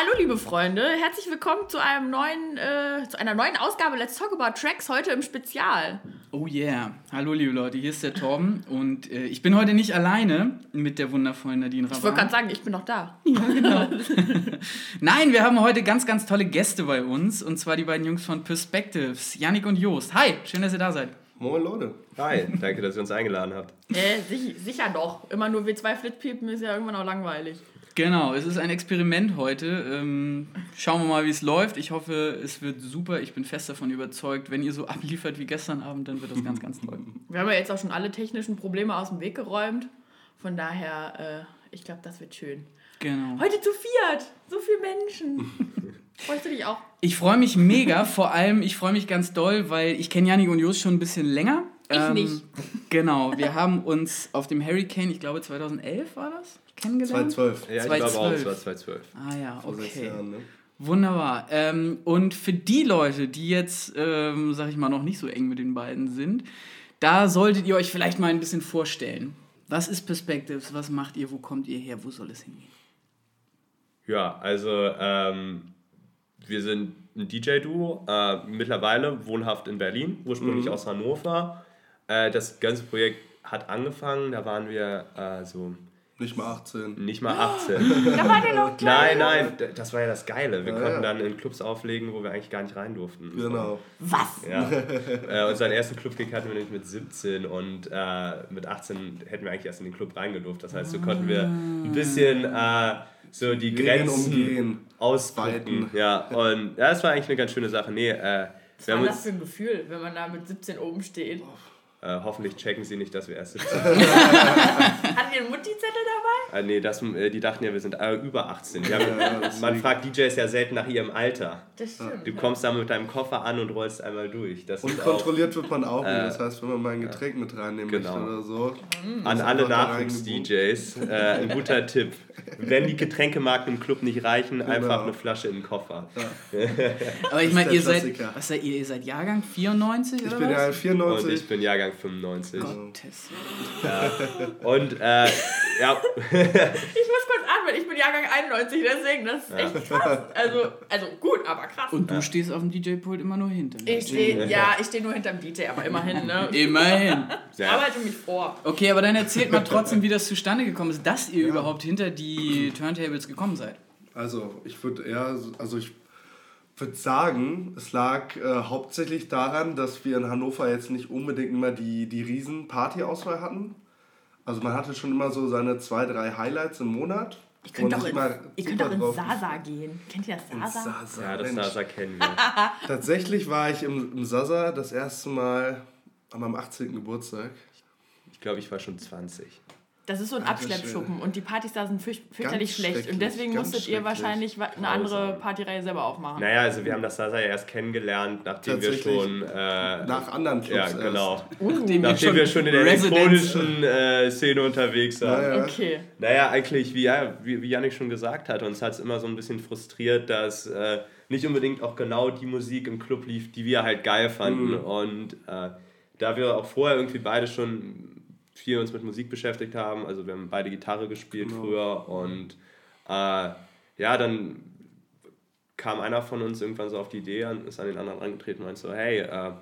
Hallo liebe Freunde, herzlich willkommen zu einem neuen, äh, zu einer neuen Ausgabe Let's Talk About Tracks heute im Spezial. Oh yeah, hallo liebe Leute, hier ist der Torben und äh, ich bin heute nicht alleine mit der wundervollen Nadine Raban. Ich wollte gerade sagen, ich bin noch da. Ja, genau. Nein, wir haben heute ganz, ganz tolle Gäste bei uns und zwar die beiden Jungs von Perspectives, Yannick und Joost. Hi, schön, dass ihr da seid. Moin Leute. Hi, danke, dass ihr uns eingeladen habt. Äh, sicher, sicher doch. Immer nur wir zwei Flitzpiepen ist ja irgendwann auch langweilig. Genau, es ist ein Experiment heute. Ähm, schauen wir mal, wie es läuft. Ich hoffe, es wird super. Ich bin fest davon überzeugt, wenn ihr so abliefert wie gestern Abend, dann wird das ganz, ganz toll. Wir haben ja jetzt auch schon alle technischen Probleme aus dem Weg geräumt. Von daher, äh, ich glaube, das wird schön. Genau. Heute zu viert. So viele Menschen. Freust du dich auch? Ich freue mich mega. Vor allem, ich freue mich ganz doll, weil ich kenne Janik und Jos schon ein bisschen länger. Ich ähm, nicht. Genau, wir haben uns auf dem Hurricane, ich glaube 2011 war das, kennengelernt. 2012. Ja, 2012. ich glaube auch, es war 2012. Ah ja, okay. Jahren, ne? Wunderbar. Ähm, und für die Leute, die jetzt, ähm, sag ich mal, noch nicht so eng mit den beiden sind, da solltet ihr euch vielleicht mal ein bisschen vorstellen. Was ist Perspectives? Was macht ihr? Wo kommt ihr her? Wo soll es hingehen? Ja, also ähm, wir sind ein DJ-Duo, äh, mittlerweile wohnhaft in Berlin, ursprünglich mhm. aus Hannover. Äh, das ganze Projekt hat angefangen, da waren wir äh, so nicht mal 18. Nicht mal 18. da war der noch klein. Nein, nein, das war ja das Geile. Wir ja, konnten ja. dann in Clubs auflegen, wo wir eigentlich gar nicht rein durften. Genau. Was? Ja. äh, unseren ersten Clubkick hatten wir nämlich mit 17 und äh, mit 18 hätten wir eigentlich erst in den Club reingedurft. Das heißt, so konnten wir ein bisschen äh, so die Grenzen umgehen. ausweiten. Ja, und ja, das war eigentlich eine ganz schöne Sache. Nee, äh, Was war das für ein Gefühl, wenn man da mit 17 oben steht? Äh, hoffentlich checken sie nicht, dass wir erst 17 sind. Hattet ihr einen Mutti-Zettel dabei? Äh, nee, das, äh, die dachten ja, wir sind äh, über 18. Haben, man fragt DJs ja selten nach ihrem Alter. Das stimmt. Du kommst da mit deinem Koffer an und rollst einmal durch. Das und kontrolliert auch, wird man auch. Äh, das heißt, wenn man mal ein Getränk mit reinnehmen genau. möchte oder so. Mhm. An alle Nachwuchs-DJs äh, ein guter Tipp. Wenn die Getränkemarken im Club nicht reichen, genau. einfach eine Flasche in den Koffer. Ja. Aber ich meine, ihr seid, was seid ihr? Ihr seid Jahrgang 94 ich oder bin ja 94. Und ich bin Jahrgang 95. Gottes ja. Und äh, ja. ich muss kurz atmen, ich bin Jahrgang 91, deswegen, das ist echt krass. Also, also gut, aber krass. Und du ja. stehst auf dem DJ-Pult immer nur hinter. Ich stehe, ja, ich stehe nur hinterm DJ, aber immerhin, ne? immerhin. Ich arbeite mich vor. Okay, aber dann erzählt mal trotzdem, wie das zustande gekommen ist, dass ihr ja. überhaupt hinter die Turntables gekommen seid. Also, ich würde eher, also ich würde sagen, es lag äh, hauptsächlich daran, dass wir in Hannover jetzt nicht unbedingt immer die, die riesen Party-Auswahl hatten. Also man hatte schon immer so seine zwei, drei Highlights im Monat. Ich könnte auch, in, ihr könnt auch in Sasa gehen. Kennt ihr das Sasa? Sasa ja, das Mensch. Sasa kennen wir. Tatsächlich war ich im, im Sasa das erste Mal an meinem 18. Geburtstag. Ich glaube, ich war schon 20. Das ist so ein Abschleppschuppen und die Partys da sind fürch fürchterlich schlecht und deswegen musstet ihr wahrscheinlich eine andere Partyreihe selber aufmachen. Naja, also wir haben das Sasa ja erst kennengelernt, nachdem wir schon... Äh, Nach anderen Clubs Ja, genau. Uh, nachdem wir schon in der elektronischen äh, Szene unterwegs waren. Naja. Okay. Naja, eigentlich, wie, ja, wie, wie Janik schon gesagt hat, uns hat es immer so ein bisschen frustriert, dass... Äh, nicht unbedingt auch genau die Musik im Club lief, die wir halt geil fanden. Mhm. Und äh, da wir auch vorher irgendwie beide schon viel uns mit Musik beschäftigt haben. Also wir haben beide Gitarre gespielt genau. früher und äh, ja, dann kam einer von uns irgendwann so auf die Idee und ist an den anderen angetreten und meinte so, hey, äh,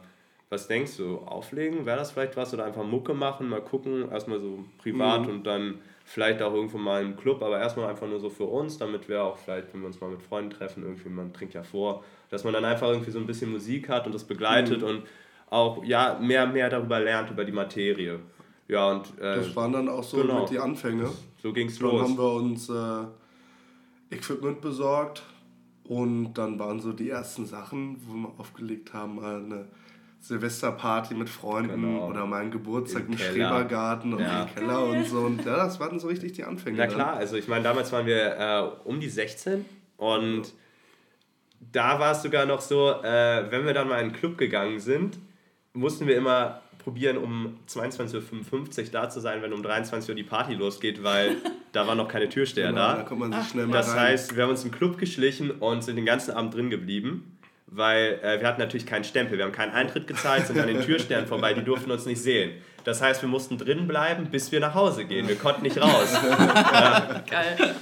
was denkst du, auflegen, wäre das vielleicht was oder einfach Mucke machen, mal gucken, erstmal so privat mhm. und dann vielleicht auch irgendwo mal im Club, aber erstmal einfach nur so für uns, damit wir auch vielleicht, wenn wir uns mal mit Freunden treffen, irgendwie, man trinkt ja vor, dass man dann einfach irgendwie so ein bisschen Musik hat und das begleitet mhm. und auch ja, mehr, mehr darüber lernt, über die Materie. Ja, und, äh, das waren dann auch so genau. mit die Anfänge. So ging es los. Dann haben wir uns äh, Equipment besorgt und dann waren so die ersten Sachen, wo wir aufgelegt haben, eine Silvesterparty mit Freunden genau. oder mal einen Geburtstag im, im Schrebergarten und ja. im Keller und so. Und ja, das waren so richtig die Anfänge. Na klar, also ich meine, damals waren wir äh, um die 16 und ja. da war es sogar noch so, äh, wenn wir dann mal in einen Club gegangen sind, mussten wir immer probieren, um 22.55 Uhr da zu sein, wenn um 23 Uhr die Party losgeht, weil da war noch keine Türsteher genau, da. da kommt man sich schnell mal das rein. heißt, wir haben uns im Club geschlichen und sind den ganzen Abend drin geblieben. weil äh, wir hatten natürlich keinen Stempel, wir haben keinen Eintritt gezahlt, sind an den Türsternen vorbei, die durften uns nicht sehen. Das heißt, wir mussten drin bleiben, bis wir nach Hause gehen. Wir konnten nicht raus. ja. Geil.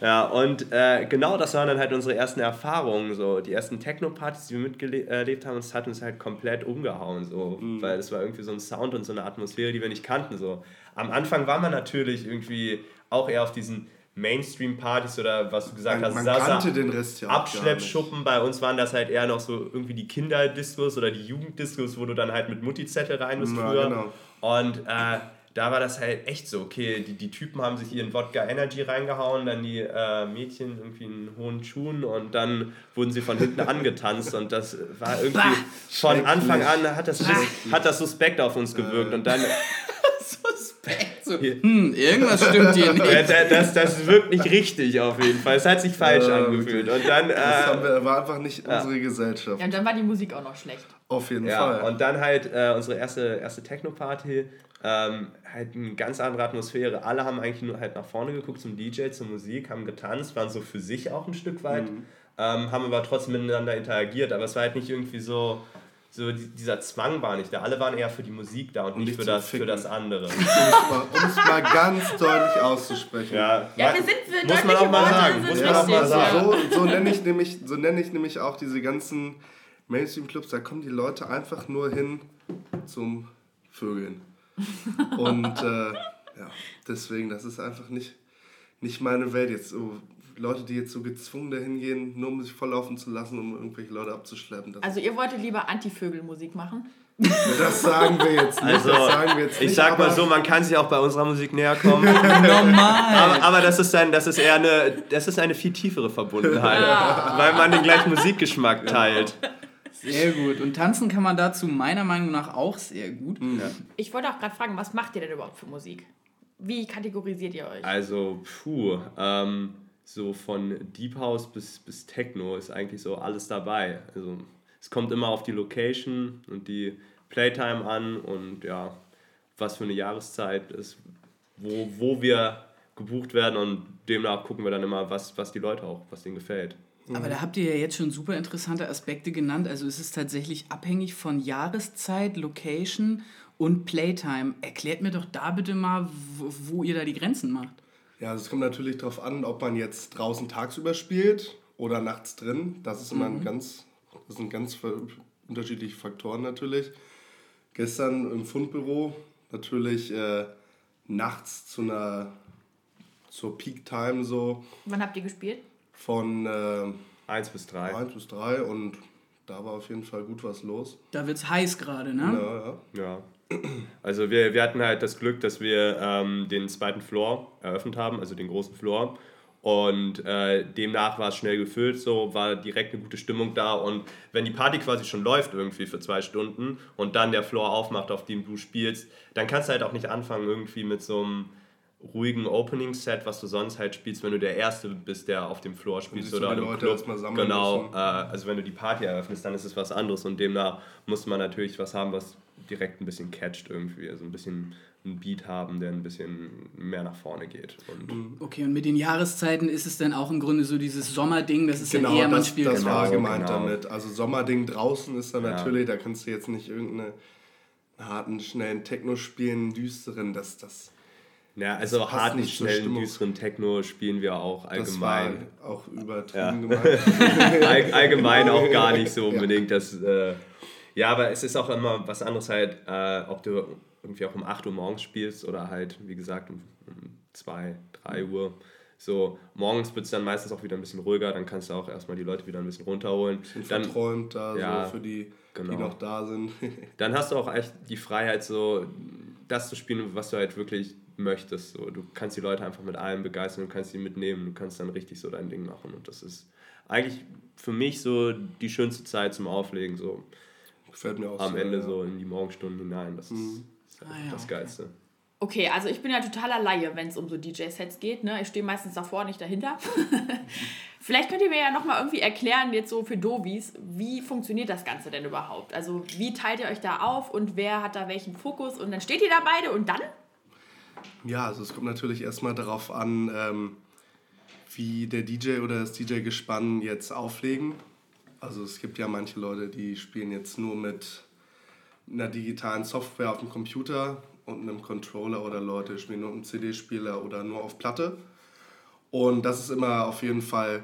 Ja, und äh, genau das waren dann halt unsere ersten Erfahrungen. So. Die ersten Techno-Partys, die wir miterlebt haben, das hat uns halt komplett umgehauen. So. Mhm. Weil es war irgendwie so ein Sound und so eine Atmosphäre, die wir nicht kannten. So. Am Anfang war man natürlich irgendwie auch eher auf diesen Mainstream-Partys oder was du gesagt man, hast, man kannte den Rest ja Abschleppschuppen. Bei uns waren das halt eher noch so irgendwie die Kinderdiscos oder die Jugenddiscos, wo du dann halt mit Mutti-Zettel rein bist ja, früher. Genau. Und äh, da war das halt echt so, okay, die, die Typen haben sich ihren Wodka Energy reingehauen, dann die äh, Mädchen irgendwie in hohen Schuhen und dann wurden sie von hinten angetanzt und das war irgendwie von Anfang an hat das, hat das suspekt auf uns gewirkt und dann suspekt. So, hm, irgendwas stimmt hier nicht. Das, das, das wirkt nicht richtig auf jeden Fall. Es hat sich falsch ja, angefühlt. Und dann, äh, das haben wir, war einfach nicht ja. unsere Gesellschaft. Ja, und dann war die Musik auch noch schlecht. Auf jeden ja, Fall. Und dann halt äh, unsere erste, erste Techno-Party. Ähm, halt eine ganz andere Atmosphäre. Alle haben eigentlich nur halt nach vorne geguckt zum DJ, zur Musik, haben getanzt, waren so für sich auch ein Stück weit, mhm. ähm, haben aber trotzdem miteinander interagiert. Aber es war halt nicht irgendwie so, so dieser Zwang war nicht da. Alle waren eher für die Musik da und, und nicht, für, das, für das andere. Um es mal ganz deutlich auszusprechen. Ja, ja wir sind für muss man auch mal sagen. Muss man auch mal sagen. So, so nenne ich, nämlich, so nenn ich nämlich auch diese ganzen Mainstream-Clubs. Da kommen die Leute einfach nur hin zum Vögeln. Und äh, ja, deswegen, das ist einfach nicht, nicht meine Welt. Jetzt so Leute, die jetzt so gezwungen dahin gehen, nur um sich volllaufen zu lassen, um irgendwelche Leute abzuschleppen. also ihr wolltet lieber Anti-Vögel-Musik machen? Das sagen wir jetzt nicht. Also, wir jetzt ich nicht, sag mal so, man kann sich auch bei unserer Musik näher kommen. Normal. Aber, aber, das, ist ein, das ist eher eine, das ist eine viel tiefere Verbundenheit, ja. weil man den gleichen Musikgeschmack teilt. Sehr gut. Und tanzen kann man dazu meiner Meinung nach auch sehr gut. Ja. Ich wollte auch gerade fragen, was macht ihr denn überhaupt für Musik? Wie kategorisiert ihr euch? Also, puh, ähm, so von Deep House bis, bis Techno ist eigentlich so alles dabei. Also es kommt immer auf die Location und die Playtime an und ja, was für eine Jahreszeit ist, wo, wo wir gebucht werden und demnach gucken wir dann immer, was, was die Leute auch, was denen gefällt. Aber da habt ihr ja jetzt schon super interessante Aspekte genannt. Also es ist tatsächlich abhängig von Jahreszeit, Location und Playtime. Erklärt mir doch da bitte mal, wo, wo ihr da die Grenzen macht. Ja, also es kommt natürlich darauf an, ob man jetzt draußen tagsüber spielt oder nachts drin. Das ist immer mhm. ein ganz, das sind ganz unterschiedliche Faktoren natürlich. Gestern im Fundbüro natürlich äh, nachts zu einer zur Peak Time so. Wann habt ihr gespielt? Von äh, 1 bis 3. 1 bis 3 und da war auf jeden Fall gut was los. Da wird es heiß gerade, ne? Ja, ja. ja. Also wir, wir hatten halt das Glück, dass wir ähm, den zweiten Floor eröffnet haben, also den großen Floor. Und äh, demnach war es schnell gefüllt, so war direkt eine gute Stimmung da. Und wenn die Party quasi schon läuft irgendwie für zwei Stunden und dann der Floor aufmacht, auf dem du spielst, dann kannst du halt auch nicht anfangen irgendwie mit so einem ruhigen Opening-Set, was du sonst halt spielst, wenn du der Erste bist, der auf dem Floor spielst oder im Club. Genau, äh, also wenn du die Party eröffnest, dann ist es was anderes und demnach muss man natürlich was haben, was direkt ein bisschen catcht irgendwie, also ein bisschen einen Beat haben, der ein bisschen mehr nach vorne geht. Und mhm. okay, und mit den Jahreszeiten ist es dann auch im Grunde so dieses Sommerding, das ist genau, dann eher, man spielt das genau, war gemeint genau. damit. Also Sommerding draußen ist dann ja. natürlich, da kannst du jetzt nicht irgendeinen harten, schnellen Techno spielen, düsteren, das, das ja, also harten, schnellen, düsteren Techno spielen wir auch allgemein. Das war auch übertrieben ja. All, allgemein auch gar nicht so unbedingt. Ja. Das, äh, ja, aber es ist auch immer was anderes halt, äh, ob du irgendwie auch um 8 Uhr morgens spielst oder halt, wie gesagt, um, um 2, 3 Uhr. So, morgens wird es dann meistens auch wieder ein bisschen ruhiger, dann kannst du auch erstmal die Leute wieder ein bisschen runterholen. Bisschen dann, verträumt da, ja, so für die, genau. die noch da sind. dann hast du auch echt die Freiheit, so das zu spielen, was du halt wirklich möchtest. So. Du kannst die Leute einfach mit allem begeistern, du kannst sie mitnehmen, du kannst dann richtig so dein Ding machen. Und das ist eigentlich für mich so die schönste Zeit zum Auflegen. So. Gefällt mir auch Am sehr, Ende ja. so in die Morgenstunden hinein. Das mhm. ist, ah, ja, das Geilste. Okay, also ich bin ja totaler Laie, wenn es um so DJ-Sets geht. Ne? Ich stehe meistens davor, nicht dahinter. Vielleicht könnt ihr mir ja nochmal irgendwie erklären, jetzt so für Dovis, wie funktioniert das Ganze denn überhaupt? Also wie teilt ihr euch da auf und wer hat da welchen Fokus? Und dann steht ihr da beide und dann? Ja, also es kommt natürlich erstmal darauf an, ähm, wie der DJ oder das DJ-Gespann jetzt auflegen. Also es gibt ja manche Leute, die spielen jetzt nur mit einer digitalen Software auf dem Computer und einem Controller oder Leute spielen nur einen CD-Spieler oder nur auf Platte. Und das ist immer auf jeden Fall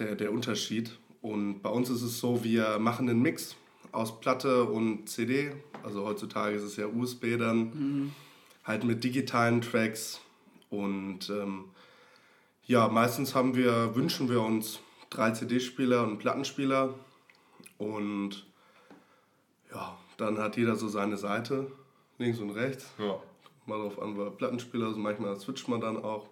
der, der Unterschied. Und bei uns ist es so, wir machen einen Mix aus Platte und CD. Also heutzutage ist es ja USB dann. Mhm. Halt mit digitalen Tracks. Und ähm, ja, meistens haben wir, wünschen wir uns drei CD-Spieler und Plattenspieler. Und ja, dann hat jeder so seine Seite, links und rechts. Ja. Mal drauf an, weil Plattenspieler, also manchmal switcht man dann auch.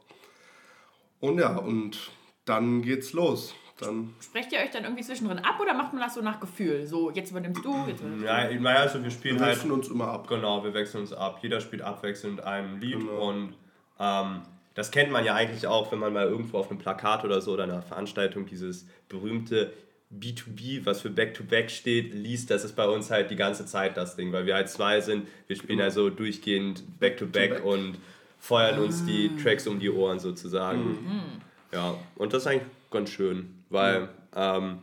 Und ja, und dann geht's los. Dann Sprecht ihr euch dann irgendwie zwischendrin ab oder macht man das so nach Gefühl? So, jetzt übernimmst du, jetzt übernimmst Ja, naja, also wir spielen wir halt. Wir wechseln uns immer ab. Genau, wir wechseln uns ab. Jeder spielt abwechselnd ein Lied genau. und ähm, das kennt man ja eigentlich auch, wenn man mal irgendwo auf einem Plakat oder so oder einer Veranstaltung dieses berühmte B2B, was für Back-to-Back -Back steht, liest, das ist bei uns halt die ganze Zeit das Ding, weil wir halt zwei sind. Wir spielen mhm. also durchgehend Back-to-Back -back und feuern uns die ah. Tracks um die Ohren sozusagen. Mhm. Ja, und das ist eigentlich ganz schön, weil ähm,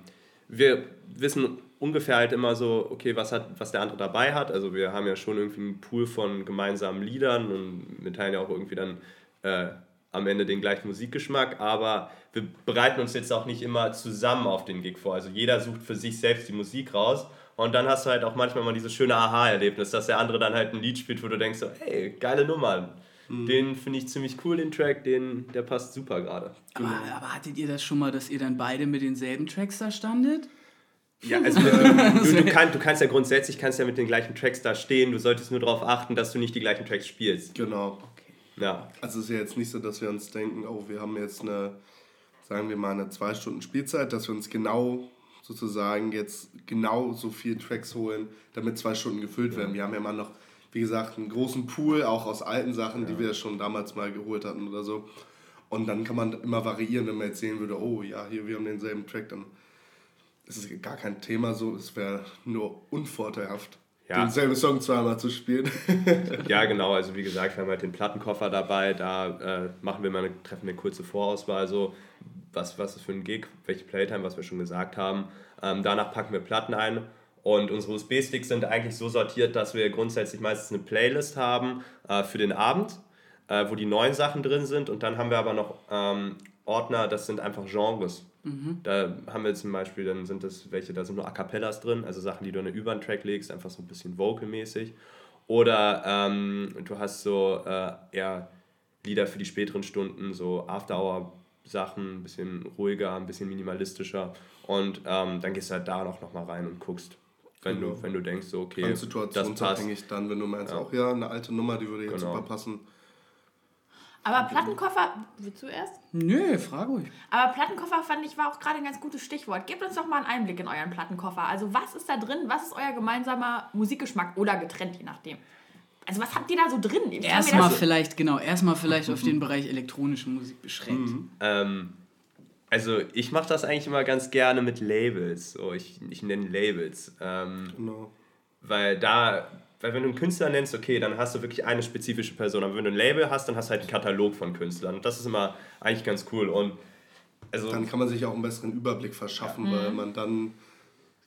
wir wissen ungefähr halt immer so, okay, was, hat, was der andere dabei hat. Also wir haben ja schon irgendwie einen Pool von gemeinsamen Liedern und wir teilen ja auch irgendwie dann äh, am Ende den gleichen Musikgeschmack, aber wir bereiten uns jetzt auch nicht immer zusammen auf den Gig vor. Also jeder sucht für sich selbst die Musik raus und dann hast du halt auch manchmal mal dieses schöne Aha-Erlebnis, dass der andere dann halt ein Lied spielt, wo du denkst so, hey, geile Nummer. Mhm. Den finde ich ziemlich cool, den Track, den, der passt super gerade. Aber, aber hattet ihr das schon mal, dass ihr dann beide mit denselben Tracks da standet? Ja, also du, du, kann, du kannst ja grundsätzlich kannst ja mit den gleichen Tracks da stehen, du solltest nur darauf achten, dass du nicht die gleichen Tracks spielst. Genau. Ja. Also es ist ja jetzt nicht so, dass wir uns denken, oh, wir haben jetzt eine, sagen wir mal, eine zwei Stunden Spielzeit, dass wir uns genau sozusagen jetzt genau so viele Tracks holen, damit zwei Stunden gefüllt werden. Wir haben ja mal noch, wie gesagt, einen großen Pool, auch aus alten Sachen, ja. die wir schon damals mal geholt hatten oder so. Und dann kann man immer variieren, wenn man jetzt sehen würde, oh ja, hier, wir haben denselben Track, dann ist es gar kein Thema so, es wäre nur unvorteilhaft ja. denselben Song zweimal zu spielen. ja, genau. Also wie gesagt, wir haben halt den Plattenkoffer dabei. Da äh, machen wir mal eine, treffen eine kurze Vorauswahl, so was, was ist für ein Gig, welche Playtime, was wir schon gesagt haben. Ähm, danach packen wir Platten ein. Und unsere USB-Sticks sind eigentlich so sortiert, dass wir grundsätzlich meistens eine Playlist haben äh, für den Abend, äh, wo die neuen Sachen drin sind. Und dann haben wir aber noch ähm, Ordner, das sind einfach Genres. Mhm. Da haben wir zum Beispiel, dann sind das welche, da sind nur A Cappellas drin, also Sachen, die du in eine über Track legst, einfach so ein bisschen Vocal-mäßig. Oder ähm, du hast so äh, eher Lieder für die späteren Stunden, so After-Hour-Sachen, ein bisschen ruhiger, ein bisschen minimalistischer. Und ähm, dann gehst du halt da noch, noch mal rein und guckst, wenn, genau. du, wenn du denkst, so, okay, das passt. dann, wenn du meinst, ja. auch ja, eine alte Nummer, die würde jetzt genau. super passen aber Plattenkoffer, willst du erst? Nö, frag ruhig. Aber Plattenkoffer fand ich war auch gerade ein ganz gutes Stichwort. Gebt uns doch mal einen Einblick in euren Plattenkoffer. Also was ist da drin? Was ist euer gemeinsamer Musikgeschmack oder getrennt, je nachdem? Also was habt ihr da so drin? Erstmal vielleicht, genau, erstmal vielleicht auf den Bereich elektronische Musik beschränkt. Mhm. Ähm, also ich mache das eigentlich immer ganz gerne mit Labels. So, ich, ich nenne Labels. Ähm, genau. Weil da weil wenn du einen Künstler nennst, okay, dann hast du wirklich eine spezifische Person. Aber wenn du ein Label hast, dann hast du halt einen Katalog von Künstlern. Und das ist immer eigentlich ganz cool. Und also, dann kann man sich auch einen besseren Überblick verschaffen, ja. weil mhm. man dann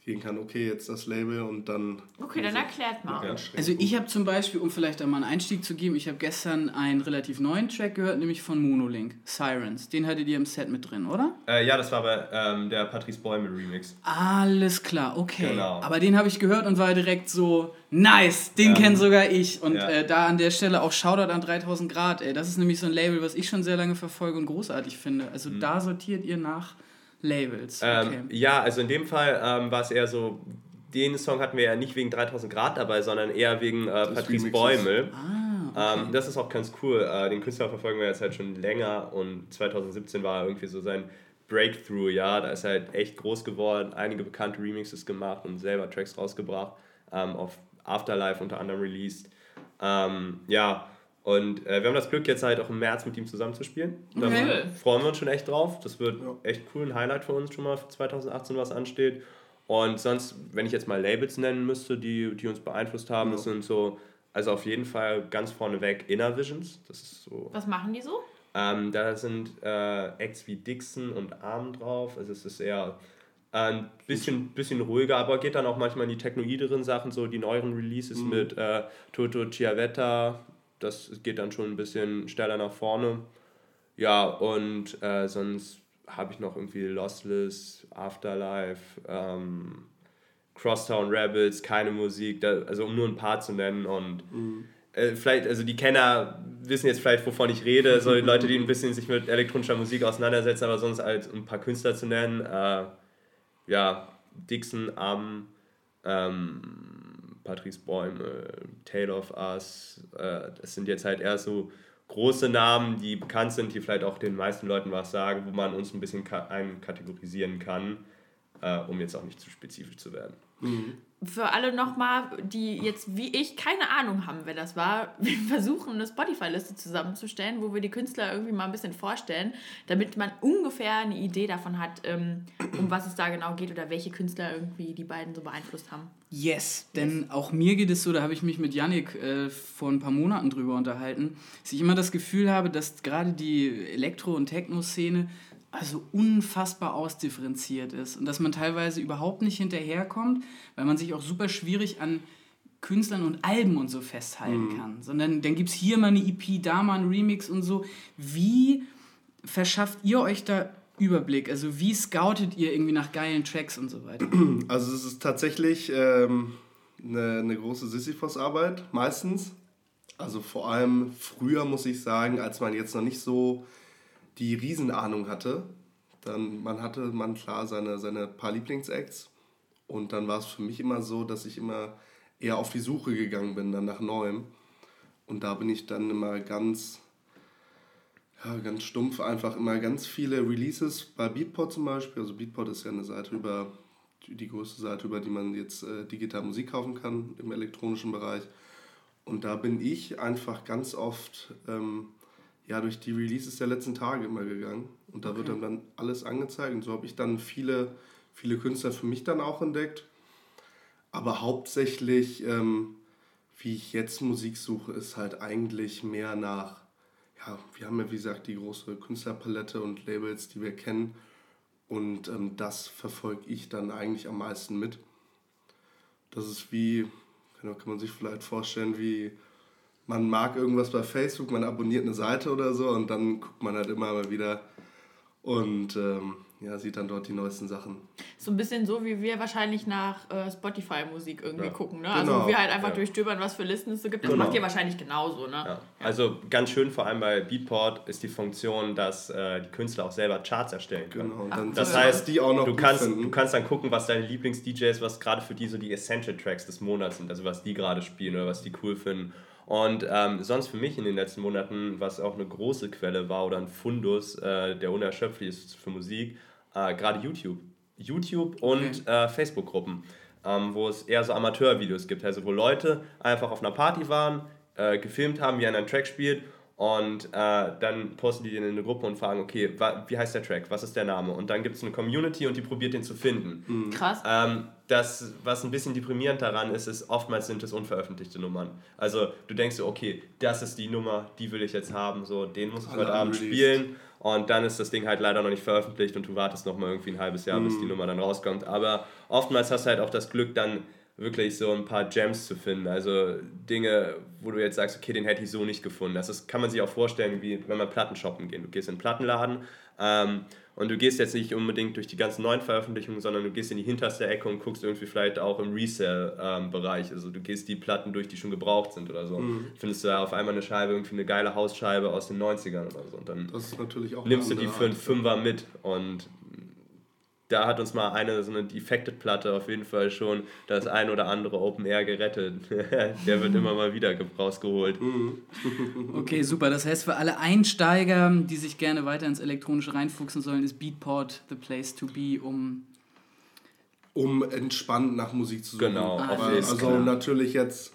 gehen kann, okay, jetzt das Label und dann. Okay, dann erklärt mal. Also ich habe zum Beispiel, um vielleicht einmal einen Einstieg zu geben, ich habe gestern einen relativ neuen Track gehört, nämlich von Monolink, Sirens. Den hattet ihr im Set mit drin, oder? Äh, ja, das war bei ähm, der Patrice Bäume Remix. Alles klar, okay. Genau. Aber den habe ich gehört und war direkt so, nice, den ähm, kenne sogar ich. Und ja. äh, da an der Stelle auch Shoutout an 3000 Grad, ey. Das ist nämlich so ein Label, was ich schon sehr lange verfolge und großartig finde. Also mhm. da sortiert ihr nach Labels. Ähm, okay. ja, also in dem Fall ähm, war es eher so, den Song hatten wir ja nicht wegen 3000 Grad dabei, sondern eher wegen äh, Patrice Bäumel. Ah, okay. ähm, das ist auch ganz cool. Äh, den Künstler verfolgen wir jetzt halt schon länger und 2017 war irgendwie so sein Breakthrough, ja. Da ist er halt echt groß geworden, einige bekannte Remixes gemacht und selber Tracks rausgebracht, ähm, auf Afterlife unter anderem released. Ähm, ja, und äh, wir haben das Glück, jetzt halt auch im März mit ihm zusammen zu spielen. Da okay. freuen wir uns schon echt drauf. Das wird ja. echt cool, ein Highlight für uns schon mal für 2018, was ansteht. Und sonst, wenn ich jetzt mal Labels nennen müsste, die, die uns beeinflusst haben, ja. das sind so, also auf jeden Fall ganz vorneweg Inner Visions. Das ist so. Was machen die so? Ähm, da sind äh, Acts wie Dixon und Arm drauf. Also es ist eher Ein bisschen, bisschen ruhiger, aber geht dann auch manchmal in die technoideren Sachen, so die neueren Releases mhm. mit äh, Toto Chiavetta. Das geht dann schon ein bisschen schneller nach vorne. Ja, und äh, sonst habe ich noch irgendwie Lossless, Afterlife, ähm, Crosstown Rebels, keine Musik, da, also um nur ein paar zu nennen. Und mhm. äh, vielleicht, also die Kenner wissen jetzt vielleicht, wovon ich rede, so die Leute, die ein bisschen sich mit elektronischer Musik auseinandersetzen, aber sonst als ein paar Künstler zu nennen. Äh, ja, Dixon, Am, ähm, Patrice Bäume, Tale of Us, äh, das sind jetzt halt eher so große Namen, die bekannt sind, die vielleicht auch den meisten Leuten was sagen, wo man uns ein bisschen einkategorisieren kann, äh, um jetzt auch nicht zu spezifisch zu werden. Mhm. Für alle nochmal, die jetzt wie ich keine Ahnung haben, wer das war, wir versuchen eine Spotify-Liste zusammenzustellen, wo wir die Künstler irgendwie mal ein bisschen vorstellen, damit man ungefähr eine Idee davon hat, ähm, um was es da genau geht oder welche Künstler irgendwie die beiden so beeinflusst haben. Yes, denn auch mir geht es so, da habe ich mich mit Yannick äh, vor ein paar Monaten drüber unterhalten, dass ich immer das Gefühl habe, dass gerade die Elektro- und Techno-Szene also unfassbar ausdifferenziert ist und dass man teilweise überhaupt nicht hinterherkommt, weil man sich auch super schwierig an Künstlern und Alben und so festhalten mhm. kann. Sondern dann gibt es hier mal eine EP, da mal ein Remix und so. Wie verschafft ihr euch da Überblick? Also wie scoutet ihr irgendwie nach geilen Tracks und so weiter? Also es ist tatsächlich ähm, eine, eine große Sisyphos-Arbeit, meistens. Also vor allem früher muss ich sagen, als man jetzt noch nicht so die Riesenahnung hatte. Dann man hatte man klar seine, seine paar Lieblingsacts und dann war es für mich immer so, dass ich immer eher auf die Suche gegangen bin, dann nach Neuem. Und da bin ich dann immer ganz, ja, ganz stumpf einfach immer ganz viele Releases bei Beatport zum Beispiel. Also Beatport ist ja eine Seite über, die größte Seite, über die man jetzt äh, digital Musik kaufen kann im elektronischen Bereich. Und da bin ich einfach ganz oft ähm, ja, durch die Releases der letzten Tage immer gegangen. Und da okay. wird dann, dann alles angezeigt. Und so habe ich dann viele, viele Künstler für mich dann auch entdeckt. Aber hauptsächlich, ähm, wie ich jetzt Musik suche, ist halt eigentlich mehr nach, ja, wir haben ja wie gesagt die große Künstlerpalette und Labels, die wir kennen. Und ähm, das verfolge ich dann eigentlich am meisten mit. Das ist wie, kann man sich vielleicht vorstellen, wie man mag irgendwas bei Facebook, man abonniert eine Seite oder so und dann guckt man halt immer mal wieder und ähm, ja, sieht dann dort die neuesten Sachen. So ein bisschen so, wie wir wahrscheinlich nach äh, Spotify-Musik irgendwie ja. gucken. Ne? Also genau. wir halt einfach ja. durchstöbern, was für Listen es so gibt. Das genau. macht ihr wahrscheinlich genauso. Ne? Ja. Also ganz schön, vor allem bei Beatport, ist die Funktion, dass äh, die Künstler auch selber Charts erstellen können. Genau. Und dann das heißt, die auch noch du, kannst, du kannst dann gucken, was deine Lieblings-DJs, was gerade für die so die Essential-Tracks des Monats sind, also was die gerade spielen oder was die cool finden. Und ähm, sonst für mich in den letzten Monaten, was auch eine große Quelle war oder ein Fundus, äh, der unerschöpflich ist für Musik, äh, gerade YouTube. YouTube und okay. äh, Facebook-Gruppen, ähm, wo es eher so Amateurvideos gibt, also wo Leute einfach auf einer Party waren, äh, gefilmt haben, wie einer einen Track spielt und äh, dann posten die den in eine Gruppe und fragen, okay, wie heißt der Track, was ist der Name? Und dann gibt es eine Community und die probiert den zu finden. Mhm. Krass. Ähm, das, was ein bisschen deprimierend daran ist, ist, oftmals sind es unveröffentlichte Nummern. Also du denkst so, okay, das ist die Nummer, die will ich jetzt haben, so, den muss ich heute Abend spielen. Und dann ist das Ding halt leider noch nicht veröffentlicht und du wartest noch mal irgendwie ein halbes Jahr, mhm. bis die Nummer dann rauskommt. Aber oftmals hast du halt auch das Glück, dann wirklich so ein paar Gems zu finden. Also Dinge, wo du jetzt sagst, okay, den hätte ich so nicht gefunden. Das ist, kann man sich auch vorstellen, wie wenn man Platten shoppen geht. Du gehst in einen Plattenladen ähm, und du gehst jetzt nicht unbedingt durch die ganzen neuen Veröffentlichungen, sondern du gehst in die hinterste Ecke und guckst irgendwie vielleicht auch im Resell-Bereich. Ähm, also du gehst die Platten durch, die schon gebraucht sind oder so. Mhm. Findest du da auf einmal eine Scheibe, irgendwie eine geile Hausscheibe aus den 90ern oder so. Und dann nimmst du die für einen Fünfer mit und da hat uns mal eine so eine Defected-Platte auf jeden Fall schon das ein oder andere Open Air gerettet. Der wird immer mal wieder rausgeholt. Mhm. okay, super. Das heißt, für alle Einsteiger, die sich gerne weiter ins Elektronische reinfuchsen sollen, ist Beatport the place to be, um um entspannt nach Musik zu suchen. Genau, ah, also klar. natürlich jetzt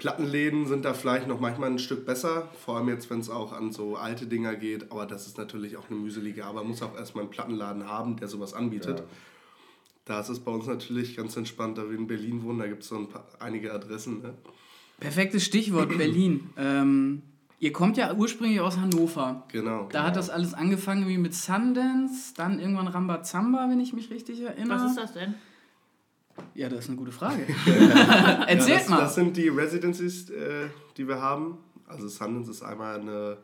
Plattenläden sind da vielleicht noch manchmal ein Stück besser, vor allem jetzt, wenn es auch an so alte Dinger geht, aber das ist natürlich auch eine mühselige Aber Man muss auch erstmal einen Plattenladen haben, der sowas anbietet. Ja. Da ist es bei uns natürlich ganz entspannt, da wir in Berlin wohnen, da gibt es so ein paar, einige Adressen. Ne? Perfektes Stichwort Berlin. Ähm, Ihr kommt ja ursprünglich aus Hannover. Genau. Da genau. hat das alles angefangen wie mit Sundance, dann irgendwann Rambazamba, wenn ich mich richtig erinnere. Was ist das denn? Ja, das ist eine gute Frage. Erzählt ja, das, mal. Das sind die Residencies, äh, die wir haben. Also Sundance ist einmal eine,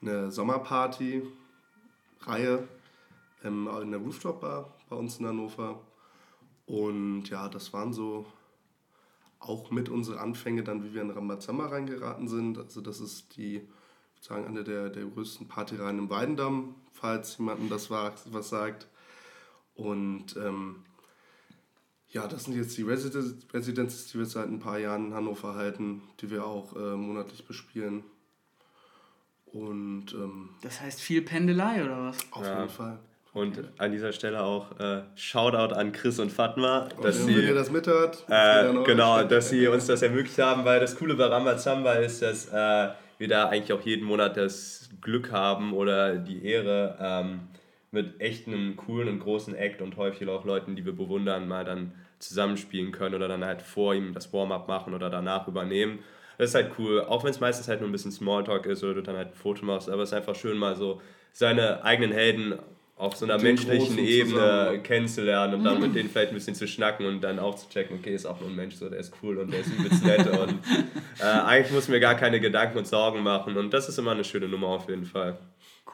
eine Sommerparty-Reihe ähm, in der Rooftop-Bar bei uns in Hannover. Und ja, das waren so auch mit unseren Anfänge dann, wie wir in Rambazamba reingeraten sind. Also das ist die, ich sagen, eine der, der größten Partyreihen im Weidendamm, falls jemandem das was sagt. Und ähm, ja, das sind jetzt die Residences, die wir seit ein paar Jahren in Hannover halten, die wir auch äh, monatlich bespielen. Und ähm, das heißt viel Pendelei oder was? Auf ja. jeden Fall. Und an dieser Stelle auch äh, Shoutout an Chris und Fatma, dass und, sie, wenn ihr das mithört, äh, genau, dass sie uns das ermöglicht haben, weil das Coole bei Rambazamba ist, dass äh, wir da eigentlich auch jeden Monat das Glück haben oder die Ehre, ähm, mit echt einem coolen und großen Act und häufig auch Leuten, die wir bewundern, mal dann zusammenspielen können oder dann halt vor ihm das Warm-up machen oder danach übernehmen. Das ist halt cool, auch wenn es meistens halt nur ein bisschen Smalltalk ist oder du dann halt ein Foto machst, aber es ist einfach schön mal so seine eigenen Helden auf so einer menschlichen Ebene zusammen. kennenzulernen und dann mit denen vielleicht ein bisschen zu schnacken und dann auch zu checken, okay, ist auch nur ein Mensch, so der ist cool und der ist übelst nett und äh, eigentlich muss mir gar keine Gedanken und Sorgen machen und das ist immer eine schöne Nummer auf jeden Fall.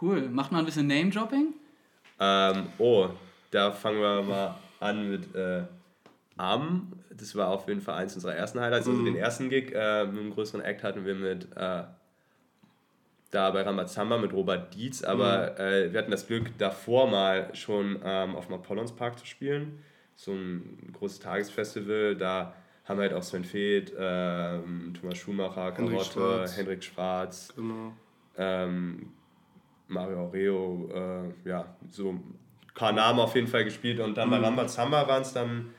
Cool. Macht mal ein bisschen Name-Dropping? Ähm, oh, da fangen wir mal an mit äh, Am. Das war auf jeden Fall eins unserer ersten Highlights. Also mhm. den ersten Gig äh, mit einem größeren Act hatten wir mit äh, da bei Ramazamba mit Robert Dietz, aber mhm. äh, wir hatten das Glück, davor mal schon ähm, auf dem Apollons Park zu spielen. So ein großes Tagesfestival. Da haben wir halt auch Sven Feth, ähm, Thomas Schumacher, Karotte, Hendrik Schwarz, genau. ähm, Mario Aureo, äh, ja, so paar Namen auf jeden Fall gespielt. Und dann mhm. bei Rambazamba waren es dann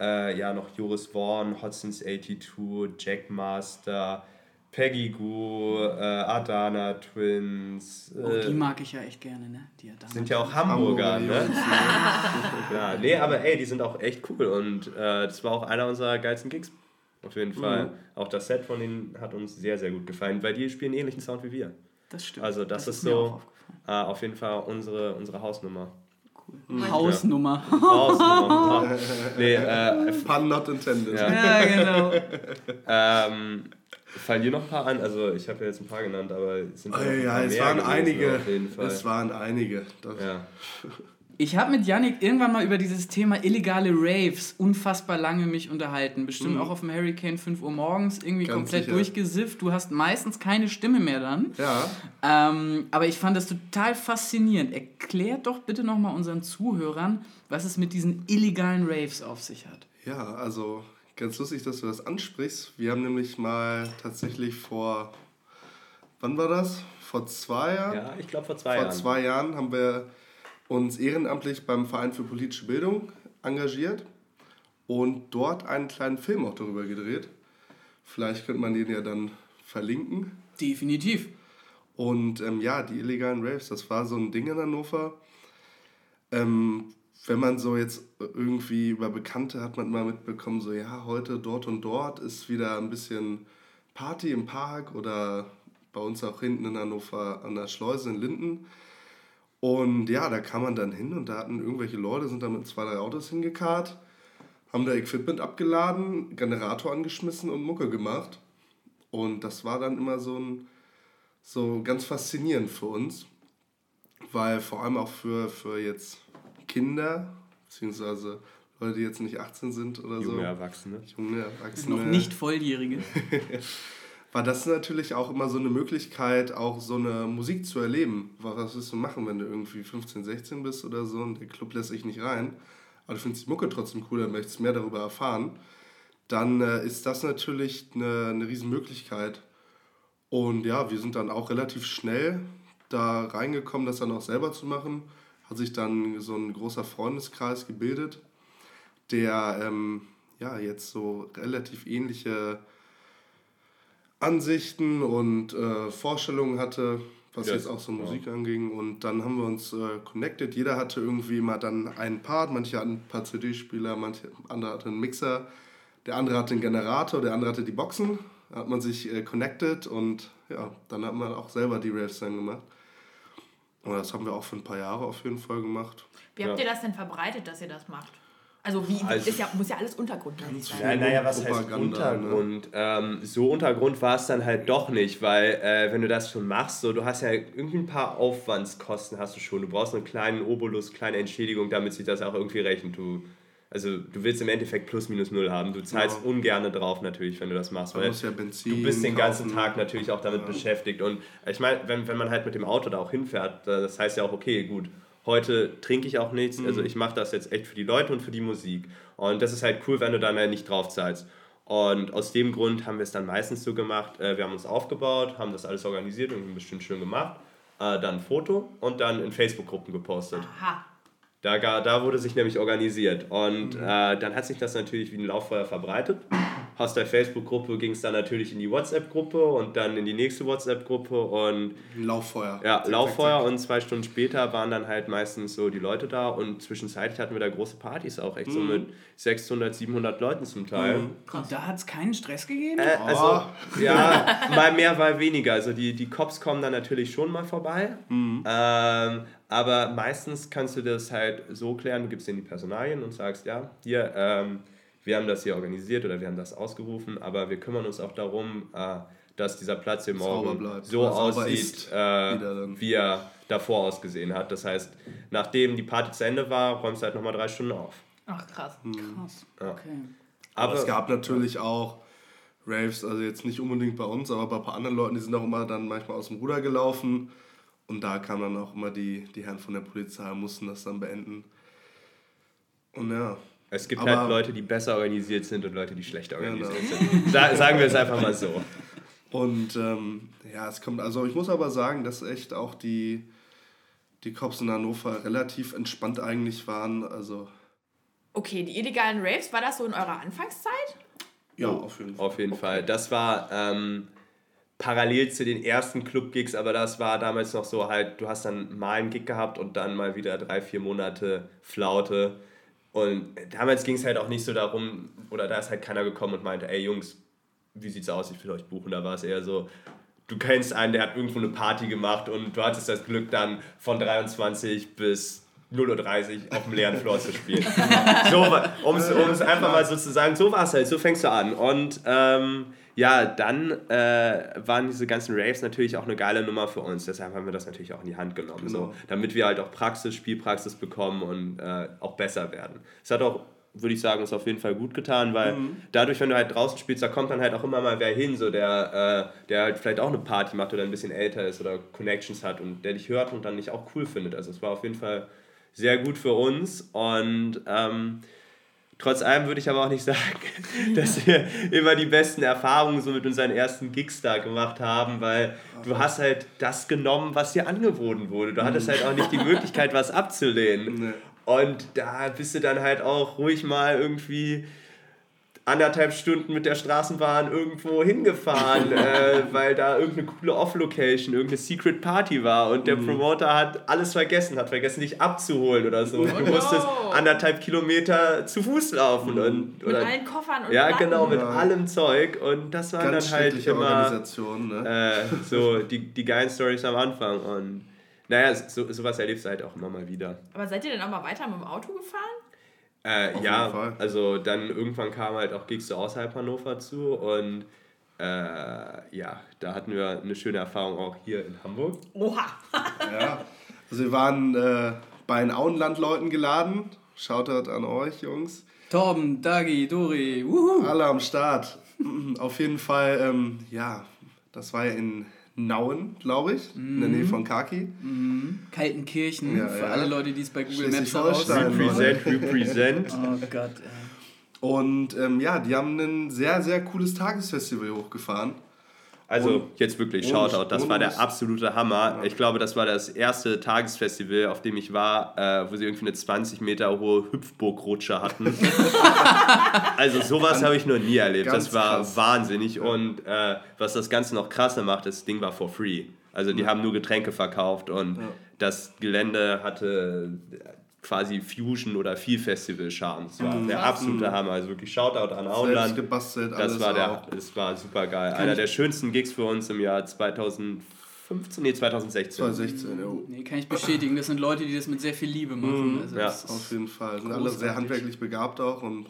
äh, ja noch Joris Vorn, Hotzins 82, Jack Master, Peggy Goo, äh, Adana Twins. Äh, oh, die mag ich ja echt gerne, ne? Die Adana sind ja auch Hamburger, Hamburger ne? ja, nee, aber ey, die sind auch echt cool und äh, das war auch einer unserer geilsten Gigs. Auf jeden Fall. Mhm. Auch das Set von denen hat uns sehr, sehr gut gefallen, weil die spielen ähnlichen Sound wie wir. Das stimmt. Also das, das ist, ist so äh, auf jeden Fall unsere, unsere Hausnummer. Cool. Hausnummer. Hausnummer. nee, äh, Pun not intended. Ja, ja genau. ähm, Fallen dir noch ein paar an? Also ich habe ja jetzt ein paar genannt, aber es sind oh, ja, es waren einige. Es waren einige. ja. Ich habe mit Yannick irgendwann mal über dieses Thema illegale Raves unfassbar lange mich unterhalten. Bestimmt mhm. auch auf dem Hurricane 5 Uhr morgens, irgendwie Ganz komplett sicher. durchgesifft. Du hast meistens keine Stimme mehr dann. Ja. Ähm, aber ich fand das total faszinierend. Erklärt doch bitte nochmal unseren Zuhörern, was es mit diesen illegalen Raves auf sich hat. Ja, also Ganz lustig, dass du das ansprichst. Wir haben nämlich mal tatsächlich vor, wann war das? Vor zwei Jahren? Ja, ich glaube vor zwei vor Jahren. Vor zwei Jahren haben wir uns ehrenamtlich beim Verein für politische Bildung engagiert und dort einen kleinen Film auch darüber gedreht. Vielleicht könnte man den ja dann verlinken. Definitiv. Und ähm, ja, die illegalen Raves, das war so ein Ding in Hannover, ähm, wenn man so jetzt irgendwie über Bekannte hat man mal mitbekommen, so ja, heute dort und dort ist wieder ein bisschen Party im Park oder bei uns auch hinten in Hannover an der Schleuse in Linden. Und ja, da kam man dann hin und da hatten irgendwelche Leute, sind da mit zwei, drei Autos hingekarrt, haben da Equipment abgeladen, Generator angeschmissen und Mucke gemacht. Und das war dann immer so ein so ganz faszinierend für uns, weil vor allem auch für, für jetzt Kinder, beziehungsweise Leute, die jetzt nicht 18 sind oder Junge so. Junge Erwachsene. Junge Erwachsene. Noch nicht Volljährige. war das natürlich auch immer so eine Möglichkeit, auch so eine Musik zu erleben. Was willst du machen, wenn du irgendwie 15, 16 bist oder so und der Club lässt sich nicht rein, aber du findest die Mucke trotzdem cool, dann möchtest mehr darüber erfahren, dann äh, ist das natürlich eine, eine Riesenmöglichkeit. Und ja, wir sind dann auch relativ schnell da reingekommen, das dann auch selber zu machen hat sich dann so ein großer Freundeskreis gebildet, der ähm, ja jetzt so relativ ähnliche Ansichten und äh, Vorstellungen hatte, was yes. jetzt auch so Musik ja. anging. Und dann haben wir uns äh, connected. Jeder hatte irgendwie mal dann einen Part. Manche hatten ein paar CD-Spieler, manche andere hatten einen Mixer. Der andere hatte einen Generator, der andere hatte die Boxen. hat man sich äh, connected und ja, dann hat man auch selber die Raves dann gemacht. Und das haben wir auch für ein paar Jahre auf jeden Fall gemacht. Wie habt ihr das denn verbreitet, dass ihr das macht? Also wie also, ist ja, muss ja alles Untergrund sein. Ja, naja, was heißt ne? Untergrund? Ne? Ähm, so Untergrund war es dann halt doch nicht, weil äh, wenn du das schon machst, so du hast ja irgendwie ein paar Aufwandskosten hast du schon. Du brauchst einen kleinen Obolus, kleine Entschädigung, damit sich das auch irgendwie rechnet. Du also du willst im Endeffekt plus minus null haben. Du zahlst ja. ungern drauf natürlich, wenn du das machst, weil ja du bist den ganzen Tag natürlich auch damit ja. beschäftigt. Und ich meine, wenn, wenn man halt mit dem Auto da auch hinfährt, das heißt ja auch, okay, gut, heute trinke ich auch nichts, also mhm. ich mache das jetzt echt für die Leute und für die Musik. Und das ist halt cool, wenn du dann halt nicht drauf zahlst. Und aus dem Grund haben wir es dann meistens so gemacht, äh, wir haben uns aufgebaut, haben das alles organisiert und bestimmt schön gemacht, äh, dann ein Foto und dann in Facebook-Gruppen gepostet. Aha. Da, da wurde sich nämlich organisiert. Und mhm. äh, dann hat sich das natürlich wie ein Lauffeuer verbreitet. Aus der Facebook-Gruppe ging es dann natürlich in die WhatsApp-Gruppe und dann in die nächste WhatsApp-Gruppe und. Lauffeuer. Ja, zack, Lauffeuer zack, zack. und zwei Stunden später waren dann halt meistens so die Leute da und zwischenzeitlich hatten wir da große Partys auch, echt mhm. so mit 600, 700 Leuten zum Teil. Mhm. Und da hat es keinen Stress gegeben? Äh, also, oh. ja, mal mehr, mal weniger. Also die, die Cops kommen dann natürlich schon mal vorbei. Mhm. Ähm, aber meistens kannst du das halt so klären, du gibst denen die Personalien und sagst, ja, hier, ähm, wir haben das hier organisiert oder wir haben das ausgerufen, aber wir kümmern uns auch darum, äh, dass dieser Platz hier morgen so aussieht, äh, wie er davor ausgesehen hat. Das heißt, nachdem die Party zu Ende war, räumst du halt nochmal drei Stunden auf. Ach krass. Mhm. Krass. Ja. Okay. Aber, aber, es gab natürlich auch Raves, also jetzt nicht unbedingt bei uns, aber bei ein paar anderen Leuten, die sind auch immer dann manchmal aus dem Ruder gelaufen und da kamen dann auch immer die, die Herren von der Polizei und mussten das dann beenden. Und ja. Es gibt halt Leute, die besser organisiert sind und Leute, die schlechter organisiert genau. sind. Sa sagen wir es einfach mal so. Und ähm, ja, es kommt, also ich muss aber sagen, dass echt auch die, die Cops in Hannover relativ entspannt eigentlich waren. Also okay, die illegalen Raves, war das so in eurer Anfangszeit? Ja, auf jeden Fall. Auf jeden Fall. Das war ähm, parallel zu den ersten Club-Gigs, aber das war damals noch so halt, du hast dann mal einen Gig gehabt und dann mal wieder drei, vier Monate Flaute. Und damals ging es halt auch nicht so darum, oder da ist halt keiner gekommen und meinte, ey Jungs, wie sieht's aus, ich will euch buchen. Da war es eher so, du kennst einen, der hat irgendwo eine Party gemacht und du hattest das Glück dann von 23 bis 0.30 Uhr auf dem leeren Floor zu spielen. so, um es einfach mal so zu sagen, so war es halt, so fängst du an. Und ähm, ja, dann äh, waren diese ganzen Raves natürlich auch eine geile Nummer für uns. Deshalb haben wir das natürlich auch in die Hand genommen. Genau. So, damit wir halt auch Praxis, Spielpraxis bekommen und äh, auch besser werden. Es hat auch, würde ich sagen, uns auf jeden Fall gut getan, weil mhm. dadurch, wenn du halt draußen spielst, da kommt dann halt auch immer mal wer hin, so der, äh, der halt vielleicht auch eine Party macht oder ein bisschen älter ist oder Connections hat und der dich hört und dann dich auch cool findet. Also es war auf jeden Fall sehr gut für uns und ähm, Trotz allem würde ich aber auch nicht sagen, dass wir immer die besten Erfahrungen so mit unseren ersten Gigs da gemacht haben, weil du hast halt das genommen, was dir angeboten wurde. Du hattest halt auch nicht die Möglichkeit, was abzulehnen. Und da bist du dann halt auch ruhig mal irgendwie anderthalb Stunden mit der Straßenbahn irgendwo hingefahren, äh, weil da irgendeine coole Off-Location, irgendeine Secret Party war und der mhm. Promoter hat alles vergessen, hat vergessen, dich abzuholen oder so. Du musstest anderthalb Kilometer zu Fuß laufen. Mhm. Und, oder, mit allen Koffern und Ja, Platten. genau, mit ja. allem Zeug. Und das waren Ganz dann halt immer ne? äh, so die, die geilen Stories am Anfang. Und naja, so, sowas erlebst du halt auch immer mal wieder. Aber seid ihr denn auch mal weiter mit dem Auto gefahren? Äh, ja, also dann irgendwann kam halt auch Gigs so außerhalb Hannover zu und äh, ja, da hatten wir eine schöne Erfahrung auch hier in Hamburg. Oha! ja, also wir waren äh, bei den Auenlandleuten geladen. Shoutout an euch, Jungs. Torben, Dagi, Dori, wuhu. Alle am Start. Auf jeden Fall, ähm, ja, das war ja in Nauen, glaube ich, mhm. in der Nähe mhm. von Kaki. Mhm. Kaltenkirchen, ja, für ja. alle Leute, die es bei Google Maps herausfinden. Represent, represent. oh Gott. Ey. Und ähm, ja, die haben ein sehr, sehr cooles Tagesfestival hochgefahren. Also und, jetzt wirklich, Shoutout, das war der absolute Hammer. Ja. Ich glaube, das war das erste Tagesfestival, auf dem ich war, äh, wo sie irgendwie eine 20 Meter hohe Hüpfburgrutsche hatten. also sowas habe ich noch nie erlebt. Das war krass. wahnsinnig. Ja. Und äh, was das Ganze noch krasser macht, das Ding war for free. Also die ja. haben nur Getränke verkauft und das Gelände hatte quasi Fusion oder Viel Festival Charme. Das war mhm. der absolute Hammer. Also wirklich Shoutout an Auenland. gebastelt, das war der, das war super geil. Einer der schönsten Gigs für uns im Jahr 2015, nee 2016. 2016, ja. Nee, kann ich bestätigen. Das sind Leute, die das mit sehr viel Liebe machen. Mhm. Also ja, auf jeden Fall. Sind alle sehr handwerklich begabt auch und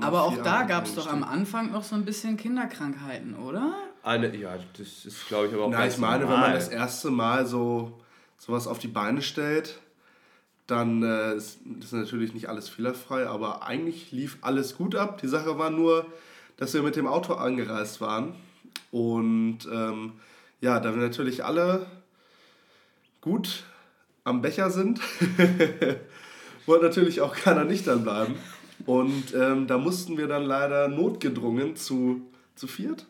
aber auch da gab es doch am Anfang noch so ein bisschen Kinderkrankheiten, oder? Eine, ja, das ist, glaube ich, aber auch Na, ich meine, normal. wenn man das erste Mal so sowas auf die Beine stellt, dann äh, ist das natürlich nicht alles fehlerfrei, aber eigentlich lief alles gut ab. Die Sache war nur, dass wir mit dem Auto angereist waren und ähm, ja, da wir natürlich alle gut am Becher sind, wollte natürlich auch keiner nüchtern bleiben. Und ähm, da mussten wir dann leider notgedrungen zu, zu viert.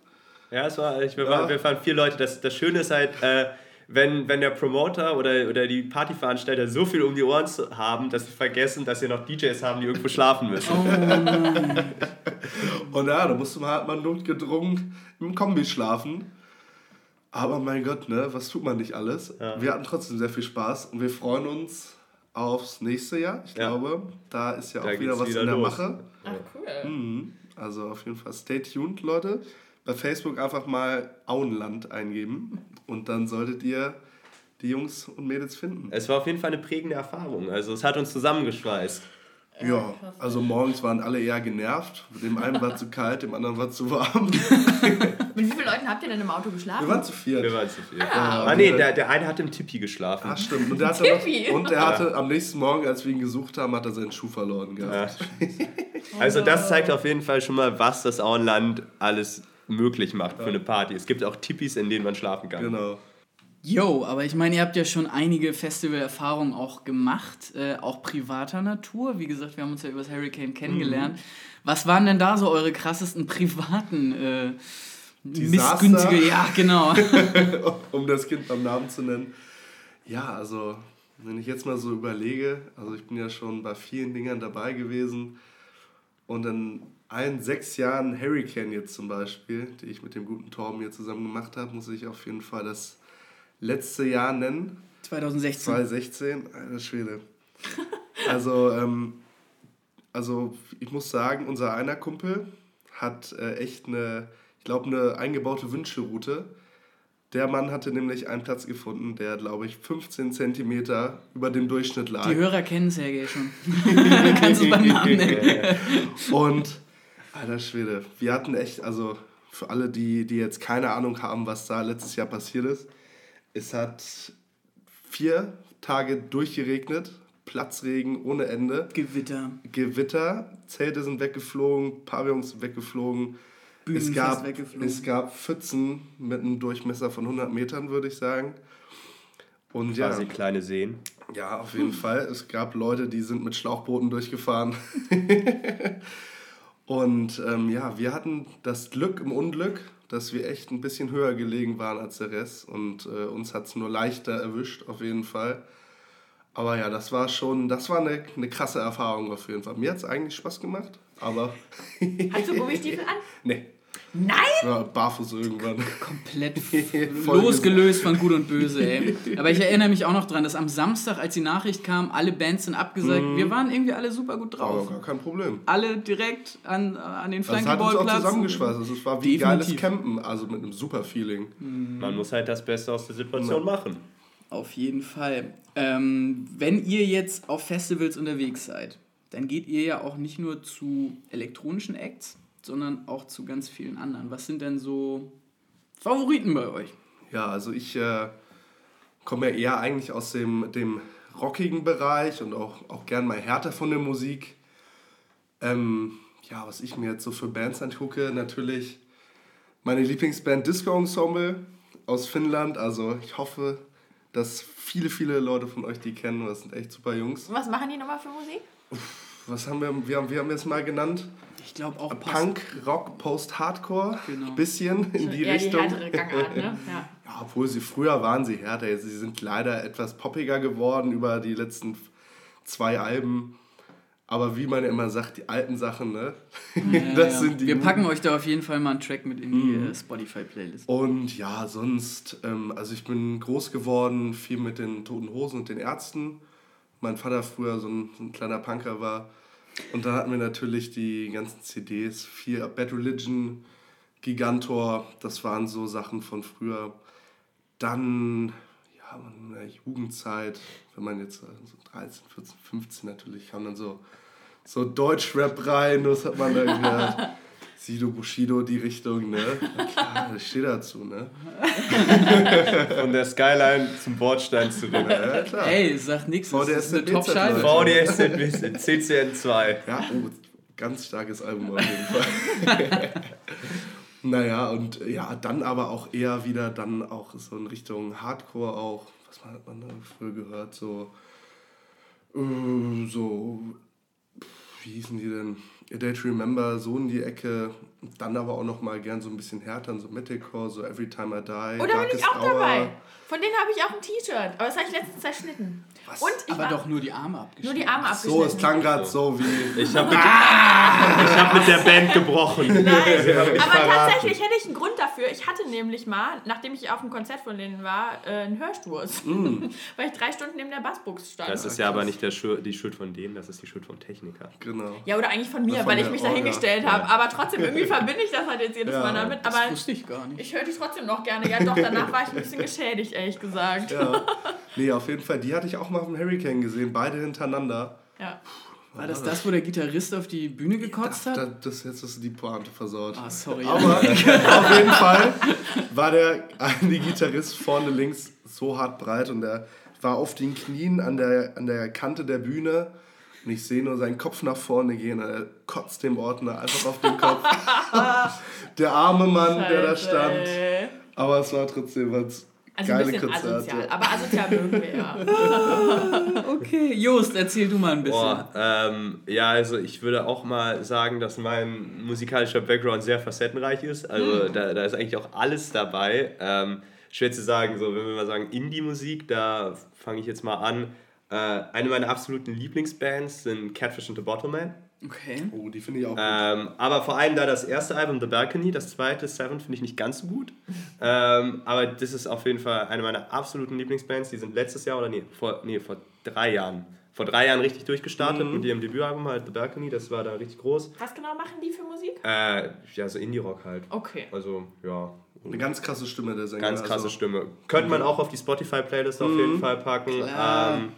Ja, es war, ich, wir, ja. Waren, wir waren vier Leute. Das, das Schöne ist halt, äh, wenn, wenn der Promoter oder, oder die Partyveranstalter so viel um die Ohren haben, dass sie vergessen, dass sie noch DJs haben, die irgendwo schlafen müssen. Oh und ja, da musste man halt mal notgedrungen im Kombi schlafen. Aber mein Gott, ne, was tut man nicht alles? Ja. Wir hatten trotzdem sehr viel Spaß und wir freuen uns aufs nächste Jahr. Ich ja. glaube, da ist ja da auch wieder was wieder in der los. Mache. Ach, cool. Mhm. Also auf jeden Fall stay tuned, Leute. Bei Facebook einfach mal Auenland eingeben und dann solltet ihr die Jungs und Mädels finden. Es war auf jeden Fall eine prägende Erfahrung. Also es hat uns zusammengeschweißt. Ja, also morgens waren alle eher genervt. Dem einen war zu kalt, dem anderen war zu warm. Mit wie vielen Leuten habt ihr denn im Auto geschlafen? Wir waren zu viert. Wir waren zu viert. Ah, ah nee, der, der eine hat im Tippi geschlafen. Ach stimmt. Und der hatte, noch, und der hatte am nächsten Morgen, als wir ihn gesucht haben, hat er seinen Schuh verloren gehabt. Ja. Also das zeigt auf jeden Fall schon mal, was das Auenland alles möglich macht für eine Party. Es gibt auch Tippis, in denen man schlafen kann. Genau. Yo, aber ich meine, ihr habt ja schon einige Festivalerfahrungen auch gemacht, äh, auch privater Natur. Wie gesagt, wir haben uns ja über das Hurricane kennengelernt. Mhm. Was waren denn da so eure krassesten privaten äh, missgünstige, ja, genau. um das Kind beim Namen zu nennen. Ja, also, wenn ich jetzt mal so überlege, also ich bin ja schon bei vielen Dingern dabei gewesen und in allen sechs Jahren Hurricane jetzt zum Beispiel, die ich mit dem guten Torben hier zusammen gemacht habe, muss ich auf jeden Fall das letzte Jahr nennen. 2016. 2016, alter Schwede. Also, ähm, also ich muss sagen, unser einer Kumpel hat äh, echt eine, ich glaube, eine eingebaute Wünschelroute. Der Mann hatte nämlich einen Platz gefunden, der, glaube ich, 15 Zentimeter über dem Durchschnitt lag. Die Hörer kennen Sergej schon. Kannst du beim Namen nennen. Und, alter Schwede, wir hatten echt, also für alle, die, die jetzt keine Ahnung haben, was da letztes Jahr passiert ist, es hat vier Tage durchgeregnet, Platzregen ohne Ende. Gewitter. Gewitter, Zelte sind weggeflogen, Pavillons sind weggeflogen. Bühnen es gab, es gab Pfützen mit einem Durchmesser von 100 Metern, würde ich sagen. Und Quasi ja, kleine Seen. Ja, auf jeden Fall. Es gab Leute, die sind mit Schlauchbooten durchgefahren. Und ähm, ja, wir hatten das Glück im Unglück, dass wir echt ein bisschen höher gelegen waren als der Rest und äh, uns hat es nur leichter erwischt, auf jeden Fall. Aber ja, das war schon, das war eine, eine krasse Erfahrung auf jeden Fall. Mir hat es eigentlich Spaß gemacht, aber... Hast du Gummistiefel an? Nee. Nein! Ja, barfuß irgendwann. Komplett losgelöst von Gut und Böse, ey. Aber ich erinnere mich auch noch dran, dass am Samstag, als die Nachricht kam, alle Bands sind abgesagt. Mm. Wir waren irgendwie alle super gut drauf. Aber gar kein Problem. Alle direkt an, an den Flankeballplatz. Das hat uns auch zusammengeschweißt. Also es war wie Definitiv. geiles Campen, also mit einem super Feeling. Mm. Man muss halt das Beste aus der Situation ja. machen. Auf jeden Fall. Ähm, wenn ihr jetzt auf Festivals unterwegs seid, dann geht ihr ja auch nicht nur zu elektronischen Acts, sondern auch zu ganz vielen anderen. Was sind denn so Favoriten bei euch? Ja, also ich äh, komme ja eher eigentlich aus dem, dem rockigen Bereich und auch, auch gern mal härter von der Musik. Ähm, ja, was ich mir jetzt so für Bands angucke, natürlich meine Lieblingsband Disco Ensemble aus Finnland. Also ich hoffe, dass viele, viele Leute von euch die kennen. Das sind echt super Jungs. Was machen die nochmal für Musik? Was haben wir, wir haben, wir haben jetzt mal genannt? Ich glaube auch Punk, Rock, Post-Hardcore. Genau. Bisschen in die Richtung. Die härtere Gangart, ne? Ja. ja, obwohl sie früher waren sie härter. Sie sind leider etwas poppiger geworden über die letzten zwei Alben. Aber wie man immer sagt, die alten Sachen, ne? Ja, das ja. sind die. Wir packen euch da auf jeden Fall mal einen Track mit in die mhm. Äh, Spotify-Playlist. Und ja, sonst, ähm, also ich bin groß geworden, viel mit den Toten Hosen und den Ärzten. Mein Vater früher so ein, so ein kleiner Punker war. Und da hatten wir natürlich die ganzen CDs, viel Bad Religion, Gigantor, das waren so Sachen von früher. Dann, ja, in der Jugendzeit, wenn man jetzt so 13, 14, 15 natürlich, kam dann so, so Deutschrap rein, das hat man da gehört. Sido Bushido, die Richtung, ne? klar, ich stehe dazu, ne? Von der Skyline zum Bordstein zurück. Ja, klar. Ey, sag nix, das ist eine Top-Scheibe. VDS CCN2. Ja, oh, ganz starkes Album auf jeden Fall. naja, und ja, dann aber auch eher wieder dann auch so in Richtung Hardcore auch. Was hat man da früher gehört? So, äh, so, wie hießen die denn? A Day to Remember, so in die Ecke. Dann aber auch noch mal gern so ein bisschen härter, so Metalcore, so Every Time I Die. Oh, da bin ich auch Hour. dabei. Von denen habe ich auch ein T-Shirt, aber das habe ich letztens zerschnitten. Was? Und ich aber war, doch nur die Arme abgeschnitten. Nur die Arme abgeschnitten. So, es klang gerade so wie. Ich habe mit, ah! hab mit der Band gebrochen. Nein, aber tatsächlich hätte ich einen Grund dafür. Ich hatte nämlich mal, nachdem ich auf dem Konzert von denen war, äh, einen Hörsturz. Mm. Weil ich drei Stunden neben der Bassbox stand. Das ist ja aber nicht der Schuld, die Schuld von denen, das ist die Schuld vom Techniker. Genau. Ja, oder eigentlich von mir, weil ich mich da hingestellt habe. Ja. Aber trotzdem, irgendwie verbinde ich das halt jetzt jedes ja, Mal damit. Aber das wusste ich gar nicht. Ich höre die trotzdem noch gerne. Ja, doch, danach war ich ein bisschen geschädigt, ehrlich gesagt. Ja. Nee, auf jeden Fall. Die hatte ich auch mal auf dem Hurricane gesehen, beide hintereinander. Ja. War das das, wo der Gitarrist auf die Bühne gekotzt hat? Das, das, jetzt ist die Pointe versaut. Ah, sorry. Aber auf jeden Fall war der eine Gitarrist vorne links so hart breit und der war auf den Knien an der, an der Kante der Bühne und ich sehe nur seinen Kopf nach vorne gehen und er kotzt dem Ordner einfach auf den Kopf. der arme Mann, Scheiße, der da stand. Aber es war trotzdem was also Geile ein bisschen Konzerte. asozial, aber asozial mögen wir ja. okay, Jost, erzähl du mal ein bisschen. Boah, ähm, ja, also ich würde auch mal sagen, dass mein musikalischer Background sehr facettenreich ist. Also hm. da, da ist eigentlich auch alles dabei. Ähm, schwer zu sagen, so wenn wir mal sagen Indie-Musik, da fange ich jetzt mal an. Äh, eine meiner absoluten Lieblingsbands sind Catfish and the Bottleman. Okay. Oh, die finde ich auch gut. Ähm, aber vor allem da das erste Album, The Balcony, das zweite, Seven, finde ich nicht ganz so gut. ähm, aber das ist auf jeden Fall eine meiner absoluten Lieblingsbands. Die sind letztes Jahr oder nee, vor, nee, vor drei Jahren. Vor drei Jahren richtig durchgestartet mhm. mit ihrem Debütalbum halt The Balcony, das war da richtig groß. Was genau machen die für Musik? Äh, ja, so Indie-Rock halt. Okay. Also, ja. Eine ganz krasse Stimme der Sänger. Ganz krasse also. Stimme. Könnte man auch auf die Spotify-Playlist auf jeden mhm. Fall packen. Ähm,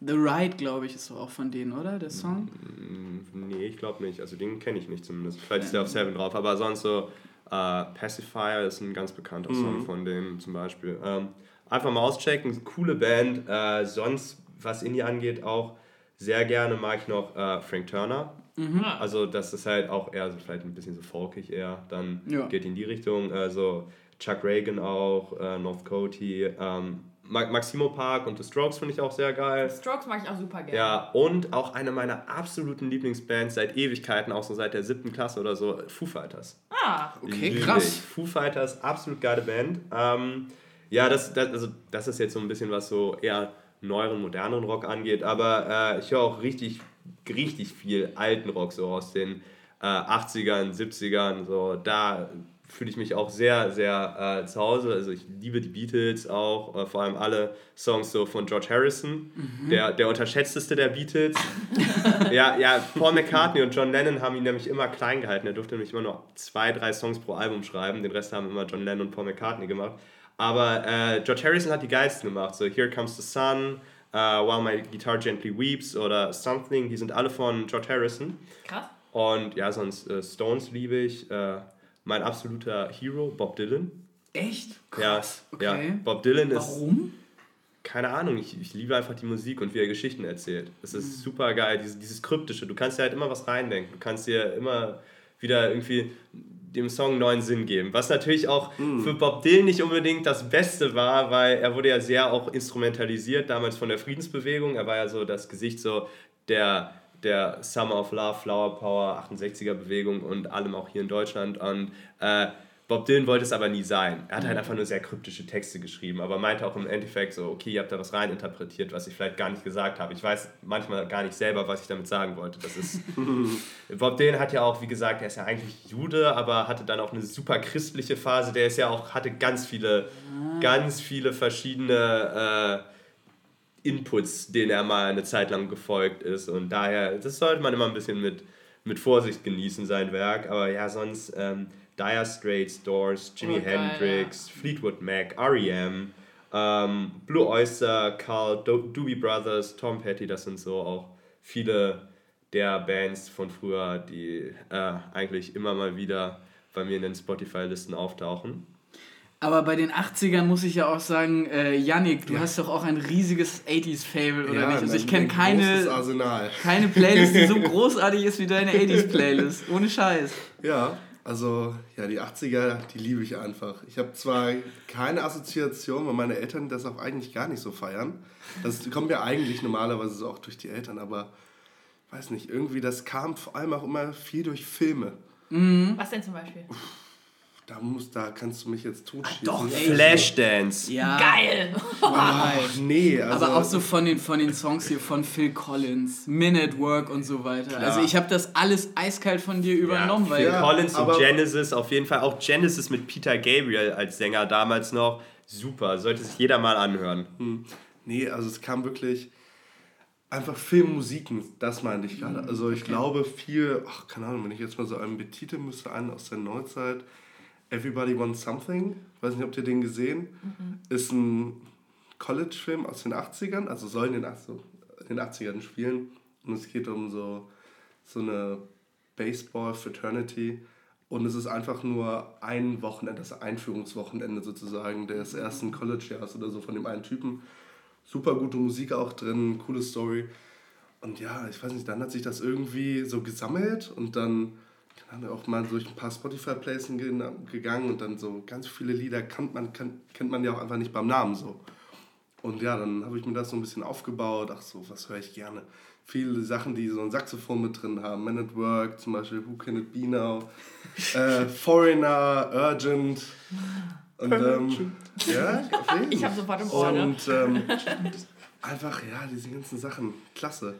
The Ride, glaube ich, ist so auch von denen, oder? Der Song? Mm, nee, ich glaube nicht. Also den kenne ich nicht zumindest. Vielleicht ist der auf Seven drauf. Aber sonst so äh, Pacifier ist ein ganz bekannter mhm. Song von denen zum Beispiel. Ähm, einfach mal auschecken. Coole Band. Äh, sonst, was Indie angeht, auch sehr gerne mag ich noch äh, Frank Turner. Mhm. Also das ist halt auch eher so vielleicht ein bisschen so folkig eher. Dann ja. geht in die Richtung. Also Chuck Reagan auch, äh, North Coty. Ähm, Maximo Park und The Strokes finde ich auch sehr geil. The Strokes mag ich auch super gerne. Ja, und auch eine meiner absoluten Lieblingsbands seit Ewigkeiten, auch so seit der siebten Klasse oder so, Foo Fighters. Ah, okay, Lieblich. krass. Foo Fighters, absolut geile Band. Ähm, ja, das, das, also, das ist jetzt so ein bisschen was so eher neueren, moderneren Rock angeht, aber äh, ich höre auch richtig, richtig viel alten Rock, so aus den äh, 80ern, 70ern, so da fühle ich mich auch sehr, sehr äh, zu Hause. Also ich liebe die Beatles auch, äh, vor allem alle Songs so von George Harrison, mhm. der, der unterschätzteste der Beatles. ja, ja, Paul McCartney und John Lennon haben ihn nämlich immer klein gehalten. Er durfte nämlich immer nur zwei, drei Songs pro Album schreiben. Den Rest haben immer John Lennon und Paul McCartney gemacht. Aber äh, George Harrison hat die geilsten gemacht. So Here Comes the Sun, uh, While My Guitar Gently Weeps oder Something. Die sind alle von George Harrison. Krass. Und ja, sonst äh, Stones liebe ich. Mein absoluter Hero, Bob Dylan. Echt? Krass. Ja, okay. ja. Bob Dylan ist. Warum? Keine Ahnung, ich, ich liebe einfach die Musik und wie er Geschichten erzählt. Es ist mhm. super geil, dieses, dieses Kryptische. Du kannst dir halt immer was reindenken. Du kannst dir immer wieder irgendwie dem Song neuen Sinn geben. Was natürlich auch mhm. für Bob Dylan nicht unbedingt das Beste war, weil er wurde ja sehr auch instrumentalisiert, damals von der Friedensbewegung. Er war ja so das Gesicht so der der Summer of Love, Flower Power, 68er Bewegung und allem auch hier in Deutschland. Und äh, Bob Dylan wollte es aber nie sein. Er hat halt mhm. einfach nur sehr kryptische Texte geschrieben, aber meinte auch im Endeffekt so, okay, ihr habt da was reininterpretiert, was ich vielleicht gar nicht gesagt habe. Ich weiß manchmal gar nicht selber, was ich damit sagen wollte. Das ist Bob Dylan hat ja auch, wie gesagt, er ist ja eigentlich Jude, aber hatte dann auch eine super christliche Phase. Der ist ja auch, hatte ganz viele, ah. ganz viele verschiedene äh, Inputs, denen er mal eine Zeit lang gefolgt ist. Und daher, das sollte man immer ein bisschen mit, mit Vorsicht genießen, sein Werk. Aber ja, sonst ähm, Dire Straits, Doors, Jimi oh, Hendrix, ja. Fleetwood Mac, R.E.M., ähm, Blue Oyster, Carl, Do Doobie Brothers, Tom Petty, das sind so auch viele der Bands von früher, die äh, eigentlich immer mal wieder bei mir in den Spotify-Listen auftauchen. Aber bei den 80ern muss ich ja auch sagen, äh, Yannick, du ja. hast doch auch ein riesiges 80s-Fable, oder ja, nicht? Also ich kenne keine, keine Playlist, die so großartig ist wie deine 80s-Playlist. Ohne Scheiß. Ja, also ja, die 80er, die liebe ich einfach. Ich habe zwar keine Assoziation, weil meine Eltern das auch eigentlich gar nicht so feiern. Das kommt ja eigentlich normalerweise so auch durch die Eltern, aber weiß nicht, irgendwie das kam vor allem auch immer viel durch Filme. Mhm. Was denn zum Beispiel? Uff da, muss, da kannst du mich jetzt totschießen. Ach, doch, Flashdance. Ja. Geil. Ach, nee. Also Aber auch so von den, von den Songs hier von Phil Collins, Minute Work und so weiter. Klar. Also ich habe das alles eiskalt von dir übernommen. Ja, Phil weil Collins und Genesis auf jeden Fall. Auch Genesis mit Peter Gabriel als Sänger damals noch. Super, sollte sich jeder mal anhören. Hm. Nee, also es kam wirklich einfach Filmmusiken, das meinte ich gerade. Also ich okay. glaube viel, ach keine Ahnung, wenn ich jetzt mal so einen betiteln müsste, einen aus der Neuzeit, Everybody Wants Something, weiß nicht, ob ihr den gesehen, mhm. ist ein College-Film aus den 80ern, also soll in den, also in den 80ern spielen. Und es geht um so, so eine Baseball-Fraternity. Und es ist einfach nur ein Wochenende, das Einführungswochenende sozusagen des ersten College-Jahres oder so von dem einen Typen. Super gute Musik auch drin, coole Story. Und ja, ich weiß nicht, dann hat sich das irgendwie so gesammelt und dann dann auch mal durch ein paar Spotify-Plays gegangen und dann so ganz viele Lieder kennt man, kennt, kennt man ja auch einfach nicht beim Namen so. Und ja, dann habe ich mir das so ein bisschen aufgebaut. Ach so, was höre ich gerne? Viele Sachen, die so ein Saxophon mit drin haben. Man at Work, zum Beispiel Who Can It Be Now? äh, Foreigner, Urgent. Und, ähm, ja, ich habe sofort im Ohr. Und ähm, einfach, ja, diese ganzen Sachen. Klasse.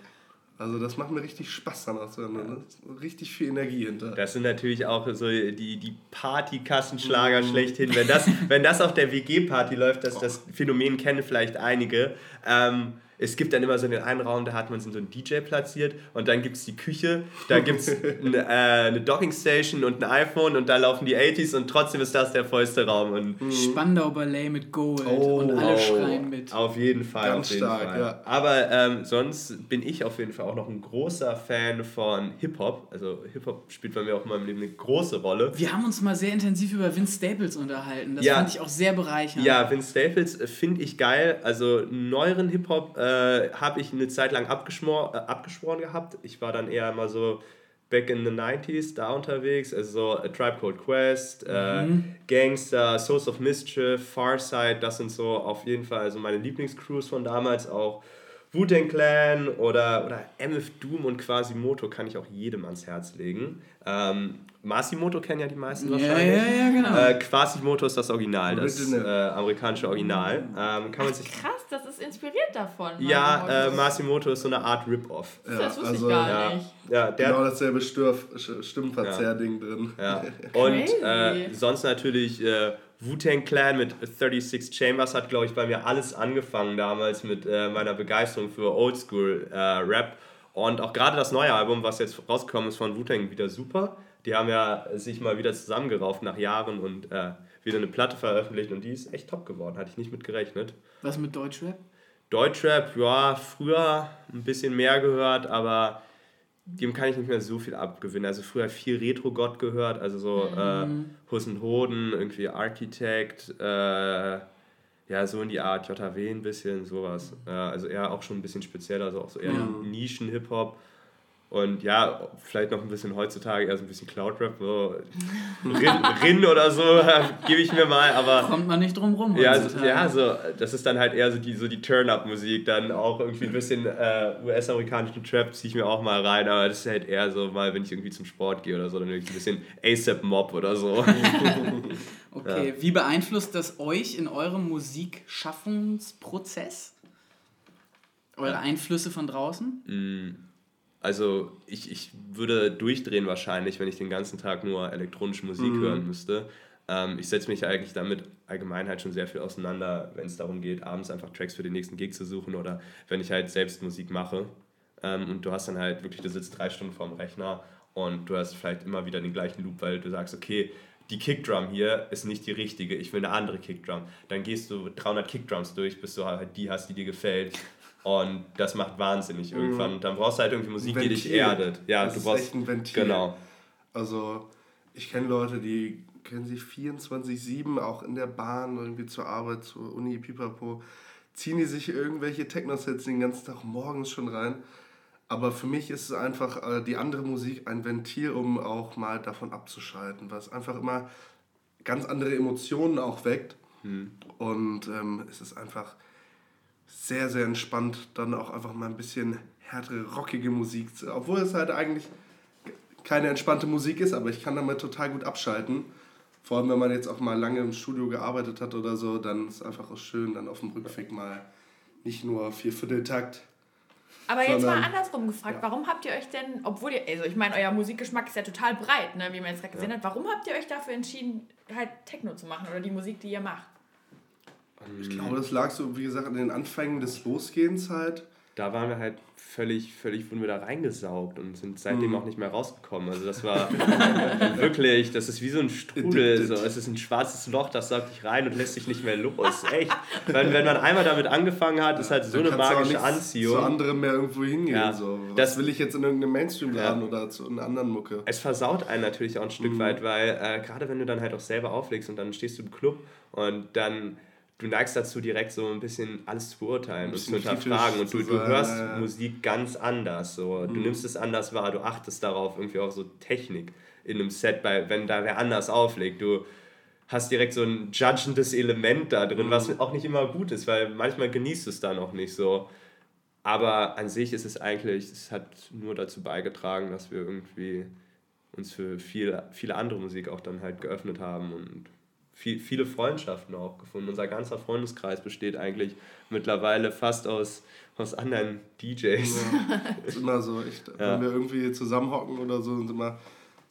Also das macht mir richtig Spaß dann auch so. Ne? Richtig viel Energie hinter. Das sind natürlich auch so die, die Partykassenschlager mm. schlechthin. Wenn das, wenn das auf der WG-Party läuft, das, das Phänomen kennen vielleicht einige. Ähm, es gibt dann immer so den einen Raum, da hat man so einen DJ platziert und dann gibt es die Küche, da gibt es eine, äh, eine Dockingstation und ein iPhone und da laufen die 80s und trotzdem ist das der vollste Raum. Und mhm. Spandau Ballet mit Gold oh, und alle oh, schreien mit. Auf jeden Fall. Ganz jeden stark, Fall. ja. Aber ähm, sonst bin ich auf jeden Fall auch noch ein großer Fan von Hip-Hop. Also Hip-Hop spielt bei mir auch in meinem Leben eine große Rolle. Wir haben uns mal sehr intensiv über Vince Staples unterhalten. Das ja. fand ich auch sehr bereichernd. Ja, Vince Staples äh, finde ich geil. Also neueren Hip-Hop äh, äh, habe ich eine Zeit lang abgeschmor, äh, abgeschworen gehabt. Ich war dann eher mal so back in the 90s da unterwegs, also so A Tribe Called Quest, äh, mhm. äh, Gangster, Source of Mischief, Farsight, das sind so auf jeden Fall also meine Lieblingscrews von damals auch. Wu-Tang Clan oder, oder MF Doom und Quasimoto kann ich auch jedem ans Herz legen. Ähm, Masimoto kennen ja die meisten wahrscheinlich. Ja, ja, ja, genau. Äh, Quasimoto ist das Original, das äh, amerikanische Original. Ähm, kann man sich krass, das ist inspiriert davon. Ja, äh, Masimoto ist so eine Art Rip-Off. Ja, das wusste also, ich gar ja, nicht. Ja, der, genau dasselbe Stimmverzehr-Ding drin. Ja. Und äh, sonst natürlich äh, Wu-Tang Clan mit 36 Chambers hat, glaube ich, bei mir alles angefangen damals mit äh, meiner Begeisterung für Oldschool-Rap. Und auch gerade das neue Album, was jetzt rausgekommen ist von Wu-Tang, wieder super die haben ja sich mal wieder zusammengerauft nach Jahren und äh, wieder eine Platte veröffentlicht und die ist echt top geworden. Hatte ich nicht mit gerechnet. Was mit Deutschrap? Deutschrap, ja, früher ein bisschen mehr gehört, aber dem kann ich nicht mehr so viel abgewinnen. Also früher viel Retro-Gott gehört, also so äh, mhm. äh, Hussen Hoden, irgendwie Architect, äh, ja, so in die Art, JW ein bisschen, sowas. Äh, also eher auch schon ein bisschen spezieller, also auch so eher ja. Nischen-Hip-Hop. Und ja, vielleicht noch ein bisschen heutzutage eher so ein bisschen Cloud-Rap, so Rin, Rin oder so, gebe ich mir mal, aber... Kommt man nicht drum rum ja, also, ja, so, das ist dann halt eher so die, so die Turn-Up-Musik, dann auch irgendwie ein bisschen äh, US-amerikanischen Trap ziehe ich mir auch mal rein, aber das ist halt eher so mal, wenn ich irgendwie zum Sport gehe oder so, dann irgendwie ein bisschen ASAP-Mob oder so. okay, ja. wie beeinflusst das euch in eurem Musikschaffensprozess? Eure Einflüsse von draußen? Mm also ich, ich würde durchdrehen wahrscheinlich, wenn ich den ganzen Tag nur elektronische Musik mhm. hören müsste. Ähm, ich setze mich eigentlich damit allgemein halt schon sehr viel auseinander, wenn es darum geht, abends einfach Tracks für den nächsten Gig zu suchen oder wenn ich halt selbst Musik mache. Ähm, und du hast dann halt wirklich, du sitzt drei Stunden vorm Rechner und du hast vielleicht immer wieder den gleichen Loop, weil du sagst, okay, die Kickdrum hier ist nicht die richtige, ich will eine andere Kickdrum. Dann gehst du 300 Kickdrums durch, bis du halt die hast, die dir gefällt. Und das macht wahnsinnig mhm. irgendwann. Und dann brauchst du halt irgendwie Musik, die dich erdet. Ja, das du brauchst echt ein Ventil. Genau. Also ich kenne Leute, die kennen sich 24-7 auch in der Bahn, irgendwie zur Arbeit, zur Uni, pipapo, ziehen die sich irgendwelche Techno-Sets den ganzen Tag morgens schon rein. Aber für mich ist es einfach äh, die andere Musik ein Ventil, um auch mal davon abzuschalten, es einfach immer ganz andere Emotionen auch weckt. Hm. Und ähm, es ist einfach sehr, sehr entspannt, dann auch einfach mal ein bisschen härtere, rockige Musik, obwohl es halt eigentlich keine entspannte Musik ist, aber ich kann damit total gut abschalten. Vor allem, wenn man jetzt auch mal lange im Studio gearbeitet hat oder so, dann ist es einfach auch schön, dann auf dem Rückweg mal nicht nur Viervierteltakt. Aber jetzt mal andersrum gefragt, ja. warum habt ihr euch denn, obwohl ihr, also ich meine, euer Musikgeschmack ist ja total breit, ne, wie man jetzt gerade gesehen ja. hat, warum habt ihr euch dafür entschieden, halt Techno zu machen oder die Musik, die ihr macht? Ich glaube, das lag so, wie gesagt, an den Anfängen des Losgehens halt da waren wir halt völlig, völlig, wurden wir da reingesaugt und sind seitdem mhm. auch nicht mehr rausgekommen. Also das war wirklich, das ist wie so ein Strudel, so. es ist ein schwarzes Loch, das saugt dich rein und lässt sich nicht mehr los, echt. wenn, wenn man einmal damit angefangen hat, ist halt so eine magische Anziehung. Zu anderen mehr irgendwo hingehen, ja. so. Das will ich jetzt in irgendeinem Mainstream laden ja. oder zu einer anderen Mucke. Es versaut einen natürlich auch ein Stück mhm. weit, weil äh, gerade wenn du dann halt auch selber auflegst und dann stehst du im Club und dann du neigst dazu, direkt so ein bisschen alles zu beurteilen und zu hinterfragen. Und du, du hörst. Musik ganz anders. So. Du mhm. nimmst es anders wahr, du achtest darauf, irgendwie auch so Technik in einem Set, bei, wenn da wer anders auflegt. Du hast direkt so ein judgendes Element da drin, mhm. was auch nicht immer gut ist, weil manchmal genießt du es dann auch nicht so. Aber an sich ist es eigentlich, es hat nur dazu beigetragen, dass wir irgendwie uns für viel, viele andere Musik auch dann halt geöffnet haben und viel, viele Freundschaften auch gefunden. Unser ganzer Freundeskreis besteht eigentlich mittlerweile fast aus, aus anderen DJs. Ja, ist immer so. Echt, ja. Wenn wir irgendwie zusammenhocken oder so, sind immer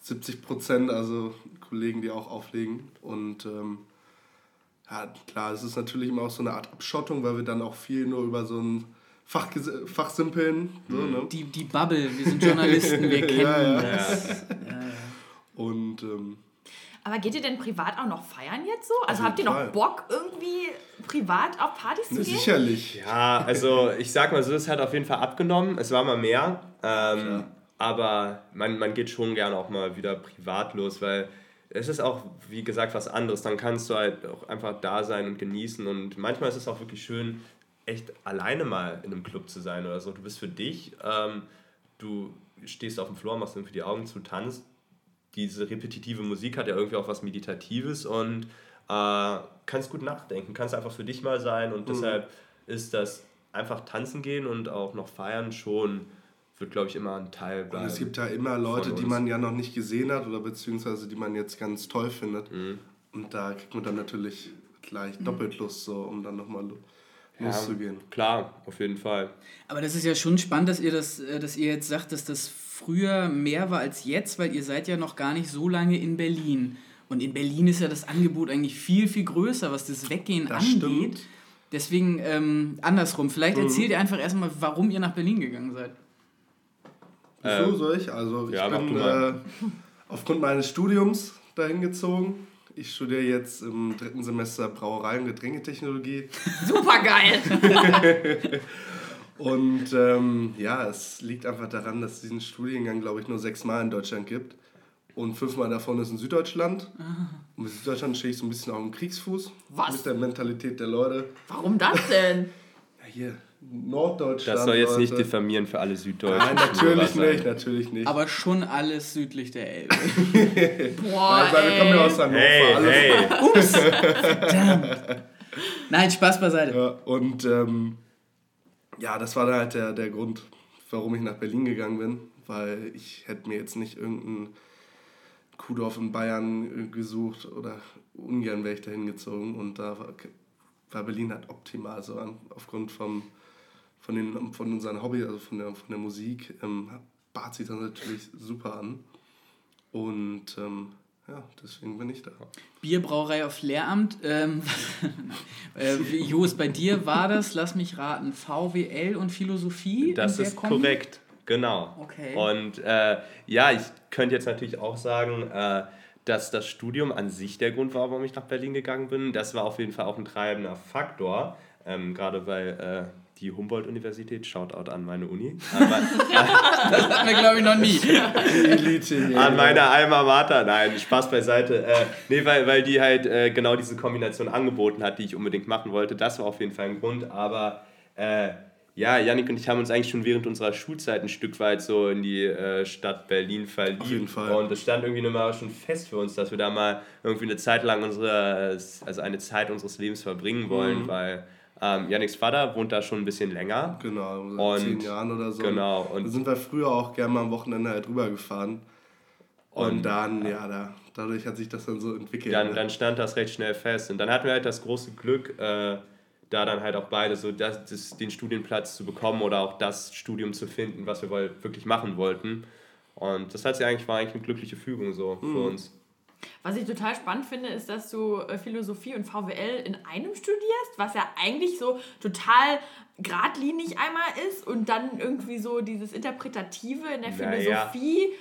70 Prozent, also Kollegen, die auch auflegen. Und ähm, ja, klar, es ist natürlich immer auch so eine Art Abschottung, weil wir dann auch viel nur über so ein Fach, Fachsimpeln. So, mhm. ne? die, die Bubble, wir sind Journalisten, wir kennen ja, ja. das. Und ähm, aber geht ihr denn privat auch noch feiern jetzt so? Also habt ihr noch. Bock irgendwie privat auf Partys zu gehen? Sicherlich. Ja, also ich sag mal so, es hat auf jeden Fall abgenommen. Es war mal mehr. Ähm, aber man, man geht schon gerne auch mal wieder privat los, weil es ist auch, wie gesagt, was anderes. Dann kannst du halt auch einfach da sein und genießen. Und manchmal ist es auch wirklich schön, echt alleine mal in einem Club zu sein oder so. Du bist für dich, ähm, du stehst auf dem Floor, machst irgendwie die Augen zu, tanzt diese repetitive Musik hat ja irgendwie auch was Meditatives und äh, kannst gut nachdenken, kannst einfach für dich mal sein und mhm. deshalb ist das einfach tanzen gehen und auch noch feiern schon wird, glaube ich, immer ein Teil bleiben. Und es gibt ja immer Leute, die man ja noch nicht gesehen hat oder beziehungsweise die man jetzt ganz toll findet. Mhm. Und da kriegt man dann natürlich gleich mhm. doppelt Lust, so, um dann nochmal loszugehen. Ja, klar, auf jeden Fall. Aber das ist ja schon spannend, dass ihr, das, äh, dass ihr jetzt sagt, dass das früher mehr war als jetzt, weil ihr seid ja noch gar nicht so lange in Berlin. Und in Berlin ist ja das Angebot eigentlich viel, viel größer, was das Weggehen das angeht. Stimmt. Deswegen ähm, andersrum. Vielleicht mhm. erzählt ihr einfach erstmal, warum ihr nach Berlin gegangen seid. Ähm, so soll ich? Also ich ja, bin äh, aufgrund meines Studiums dahin gezogen. Ich studiere jetzt im dritten Semester Brauerei und Getränketechnologie. Super geil! Und ähm, ja, es liegt einfach daran, dass es diesen Studiengang, glaube ich, nur sechsmal in Deutschland gibt. Und fünfmal davon ist in Süddeutschland. Ah. Und mit Süddeutschland stehe ich so ein bisschen auf dem Kriegsfuß. Was? Mit der Mentalität der Leute. Warum das denn? ja, hier, Norddeutschland. Das soll jetzt Leute. nicht diffamieren für alle Süddeutschen. Nein, natürlich nicht, natürlich nicht. Aber schon alles südlich der Elbe. Boah, Nein, wir kommen ja aus Hannover. Hey, alles. hey. Ups, verdammt. Nein, Spaß beiseite. Ja, und ähm, ja, das war dann halt der, der Grund, warum ich nach Berlin gegangen bin, weil ich hätte mir jetzt nicht irgendein Kuhdorf in Bayern gesucht oder ungern wäre ich da hingezogen und da war, war Berlin halt optimal, so an, aufgrund vom, von, den, von unseren Hobby, also von der, von der Musik, ähm, bat sich das natürlich super an. Und ähm, ja, deswegen bin ich da. Bierbrauerei auf Lehramt. Ähm, äh, Jos, bei dir war das, lass mich raten, VWL und Philosophie? Das ist Kombi? korrekt, genau. Okay. Und äh, ja, ich könnte jetzt natürlich auch sagen, äh, dass das Studium an sich der Grund war, warum ich nach Berlin gegangen bin. Das war auf jeden Fall auch ein treibender Faktor, ähm, gerade weil äh, die Humboldt-Universität, Shoutout an meine Uni. An mein, das hatten wir, glaube ich, noch nie. Elite, an meine Alma Mater, nein, Spaß beiseite. Äh, nee, weil, weil die halt äh, genau diese Kombination angeboten hat, die ich unbedingt machen wollte. Das war auf jeden Fall ein Grund, aber äh, ja, Yannick und ich haben uns eigentlich schon während unserer Schulzeit ein Stück weit so in die äh, Stadt Berlin verliebt. Auf jeden Fall. Und es stand irgendwie immer schon fest für uns, dass wir da mal irgendwie eine Zeit lang unsere, also eine Zeit unseres Lebens verbringen wollen, mhm. weil ähm, Yannicks Vater wohnt da schon ein bisschen länger. Genau, und, zehn Jahren oder so. Genau. Und da sind wir früher auch gerne mal am Wochenende halt rübergefahren. Und, und dann, ja, da, dadurch hat sich das dann so entwickelt. Dann, ne? dann stand das recht schnell fest. Und dann hatten wir halt das große Glück, äh, da dann halt auch beide so das, das, den Studienplatz zu bekommen oder auch das Studium zu finden, was wir wirklich machen wollten. Und das hat eigentlich, war eigentlich eine glückliche Fügung so mhm. für uns. Was ich total spannend finde, ist, dass du äh, Philosophie und VWL in einem studierst, was ja eigentlich so total geradlinig einmal ist und dann irgendwie so dieses Interpretative in der Philosophie. Naja.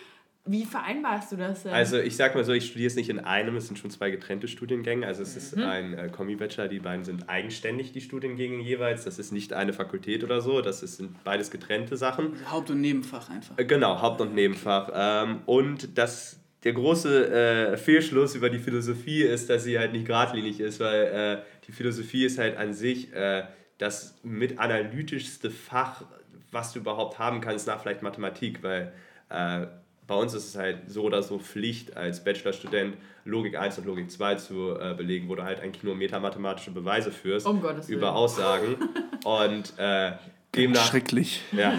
Wie vereinbarst du das denn? Also ich sag mal so, ich studiere es nicht in einem, es sind schon zwei getrennte Studiengänge. Also es mhm. ist ein äh, Kommi-Bachelor, die beiden sind eigenständig, die Studiengänge jeweils. Das ist nicht eine Fakultät oder so, das ist, sind beides getrennte Sachen. Haupt- und Nebenfach einfach. Äh, genau, Haupt- und Nebenfach. Ähm, und das der große äh, Fehlschluss über die Philosophie ist, dass sie halt nicht geradlinig ist, weil äh, die Philosophie ist halt an sich äh, das mit analytischste Fach, was du überhaupt haben kannst, nach vielleicht Mathematik, weil äh, bei uns ist es halt so oder so Pflicht als Bachelorstudent Logik 1 und Logik 2 zu äh, belegen, wo du halt eigentlich nur metamathematische Beweise führst um über Aussagen. und äh, demnach. Schrecklich. Ja.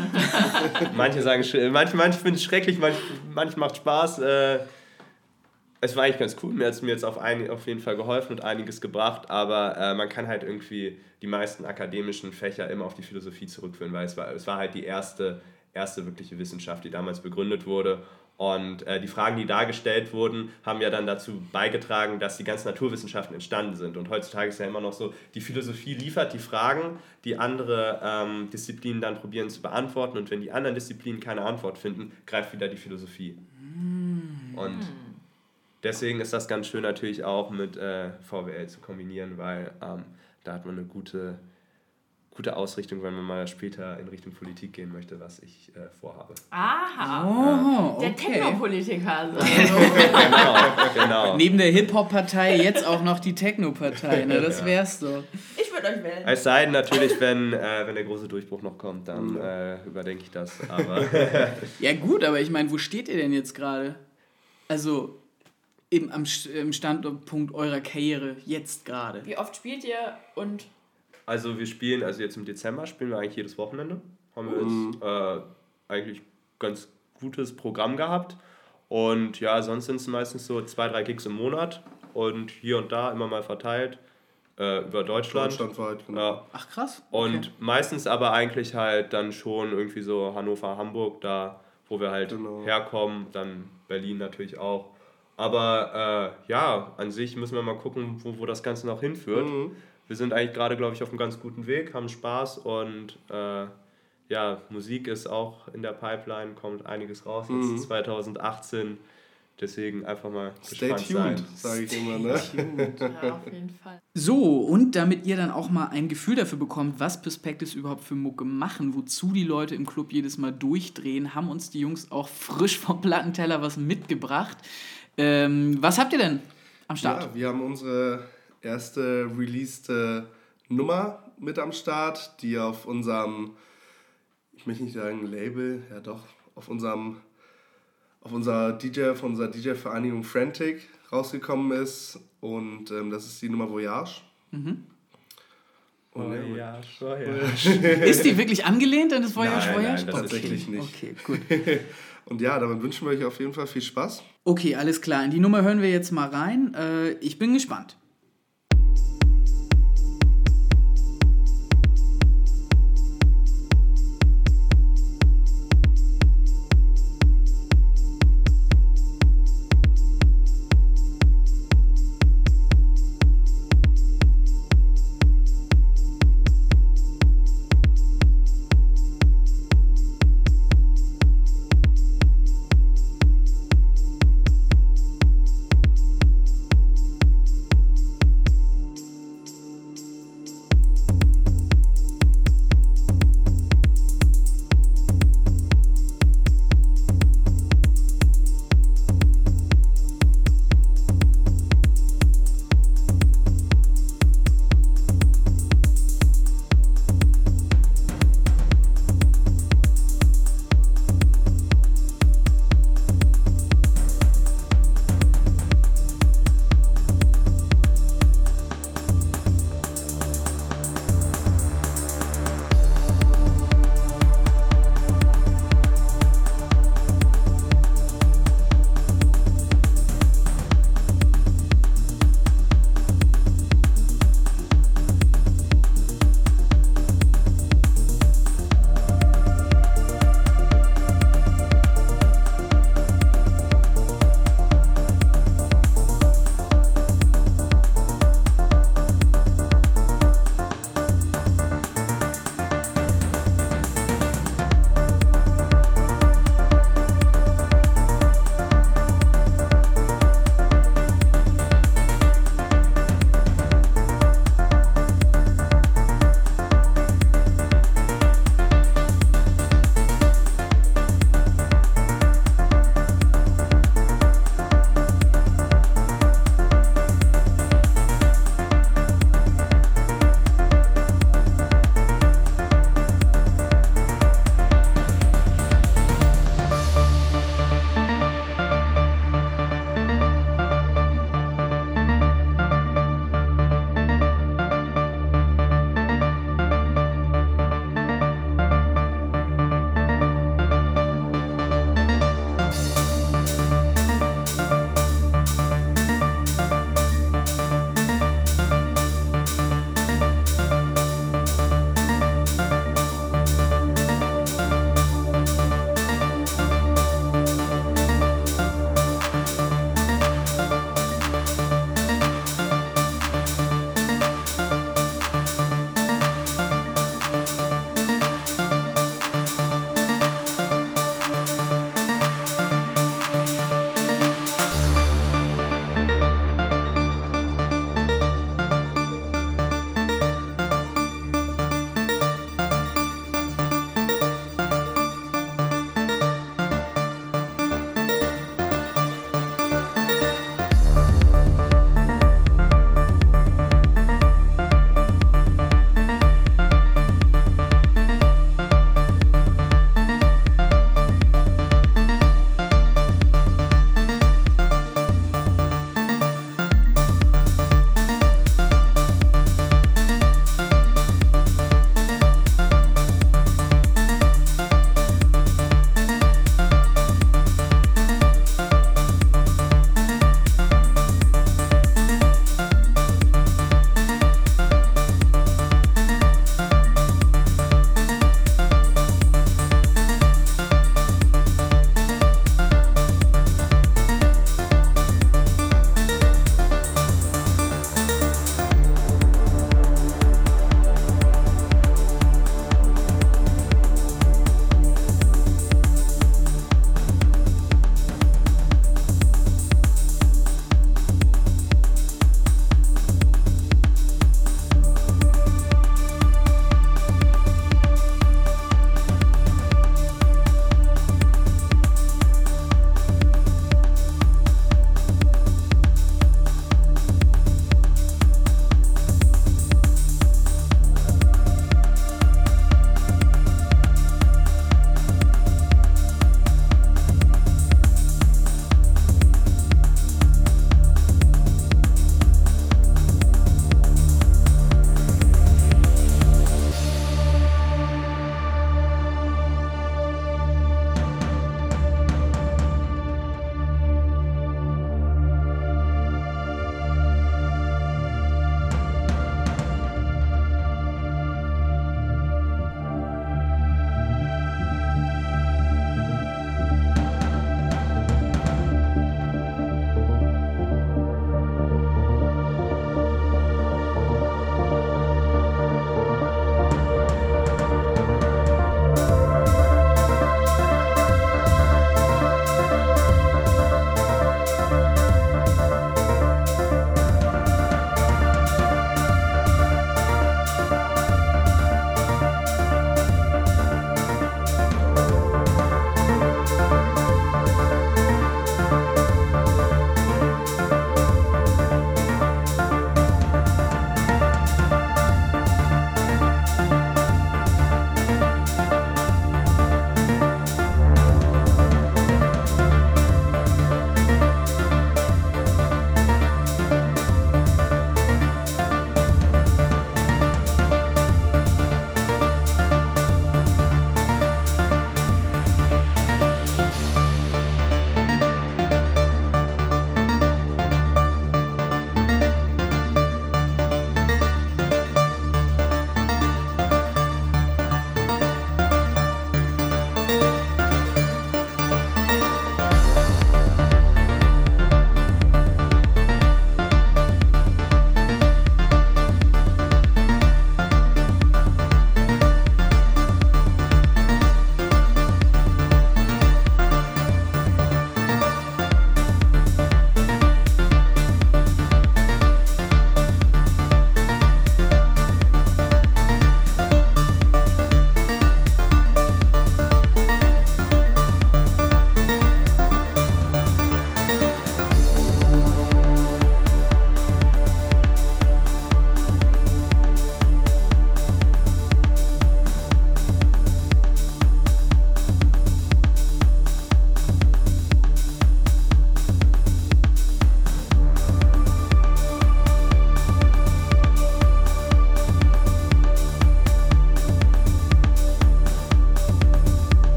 manche sagen, manche, manche finden es schrecklich, manche, manche macht Spaß. Äh, es war eigentlich ganz cool, mir hat es mir jetzt auf, ein, auf jeden Fall geholfen und einiges gebracht, aber äh, man kann halt irgendwie die meisten akademischen Fächer immer auf die Philosophie zurückführen, weil es war, es war halt die erste, erste wirkliche Wissenschaft, die damals begründet wurde. Und äh, die Fragen, die dargestellt wurden, haben ja dann dazu beigetragen, dass die ganzen Naturwissenschaften entstanden sind. Und heutzutage ist ja immer noch so, die Philosophie liefert die Fragen, die andere ähm, Disziplinen dann probieren zu beantworten. Und wenn die anderen Disziplinen keine Antwort finden, greift wieder die Philosophie. Mm. Und deswegen ist das ganz schön natürlich auch mit äh, VWL zu kombinieren, weil ähm, da hat man eine gute, gute Ausrichtung, wenn man mal später in Richtung Politik gehen möchte, was ich äh, vorhabe. Aha, oh, der okay. Technopolitiker. Also. genau, genau. Neben der Hip-Hop-Partei jetzt auch noch die Techno-Partei, ne? das wär's so. Ich würde euch wählen. Es sei denn natürlich, wenn, äh, wenn der große Durchbruch noch kommt, dann äh, überdenke ich das. Aber ja gut, aber ich meine, wo steht ihr denn jetzt gerade? Also im, am, im Standpunkt eurer Karriere jetzt gerade? Wie oft spielt ihr und. Also wir spielen, also jetzt im Dezember spielen wir eigentlich jedes Wochenende. Haben wir mhm. jetzt äh, eigentlich ganz gutes Programm gehabt. Und ja, sonst sind es meistens so zwei, drei Gigs im Monat und hier und da immer mal verteilt äh, über Deutschland. Deutschlandweit, genau. Ja. Ach krass. Okay. Und meistens aber eigentlich halt dann schon irgendwie so Hannover, Hamburg, da wo wir halt genau. herkommen, dann Berlin natürlich auch. Aber äh, ja, an sich müssen wir mal gucken, wo, wo das Ganze noch hinführt. Mhm. Wir sind eigentlich gerade, glaube ich, auf einem ganz guten Weg, haben Spaß und äh, ja, Musik ist auch in der Pipeline, kommt einiges raus mhm. jetzt 2018. Deswegen einfach mal Stay tuned, sage ich immer, ne? ja, auf jeden Fall. So, und damit ihr dann auch mal ein Gefühl dafür bekommt, was Perspectives überhaupt für Mucke machen, wozu die Leute im Club jedes Mal durchdrehen, haben uns die Jungs auch frisch vom Plattenteller was mitgebracht. Ähm, was habt ihr denn am Start? Ja, wir haben unsere erste released Nummer mit am Start, die auf unserem, ich möchte nicht sagen Label, ja doch, auf unserem, auf unserer DJ, von unserer DJ-Vereinigung Frantic rausgekommen ist. Und ähm, das ist die Nummer Voyage. Mhm. Voyage, Voyage. Ist die wirklich angelehnt an das Voyage, nein, Voyage? Nein, tatsächlich nicht. Okay, gut. Und ja, damit wünschen wir euch auf jeden Fall viel Spaß. Okay, alles klar. In die Nummer hören wir jetzt mal rein. Äh, ich bin gespannt.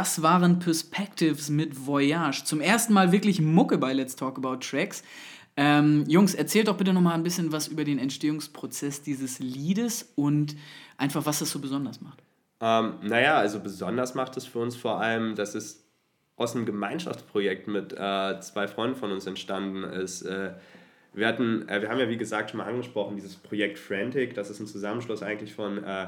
Das waren Perspectives mit Voyage. Zum ersten Mal wirklich Mucke bei Let's Talk About Tracks. Ähm, Jungs, erzählt doch bitte noch mal ein bisschen was über den Entstehungsprozess dieses Liedes und einfach, was das so besonders macht. Ähm, naja, also besonders macht es für uns vor allem, dass es aus einem Gemeinschaftsprojekt mit äh, zwei Freunden von uns entstanden ist. Äh, wir hatten, äh, wir haben ja wie gesagt schon mal angesprochen, dieses Projekt Frantic, das ist ein Zusammenschluss eigentlich von äh,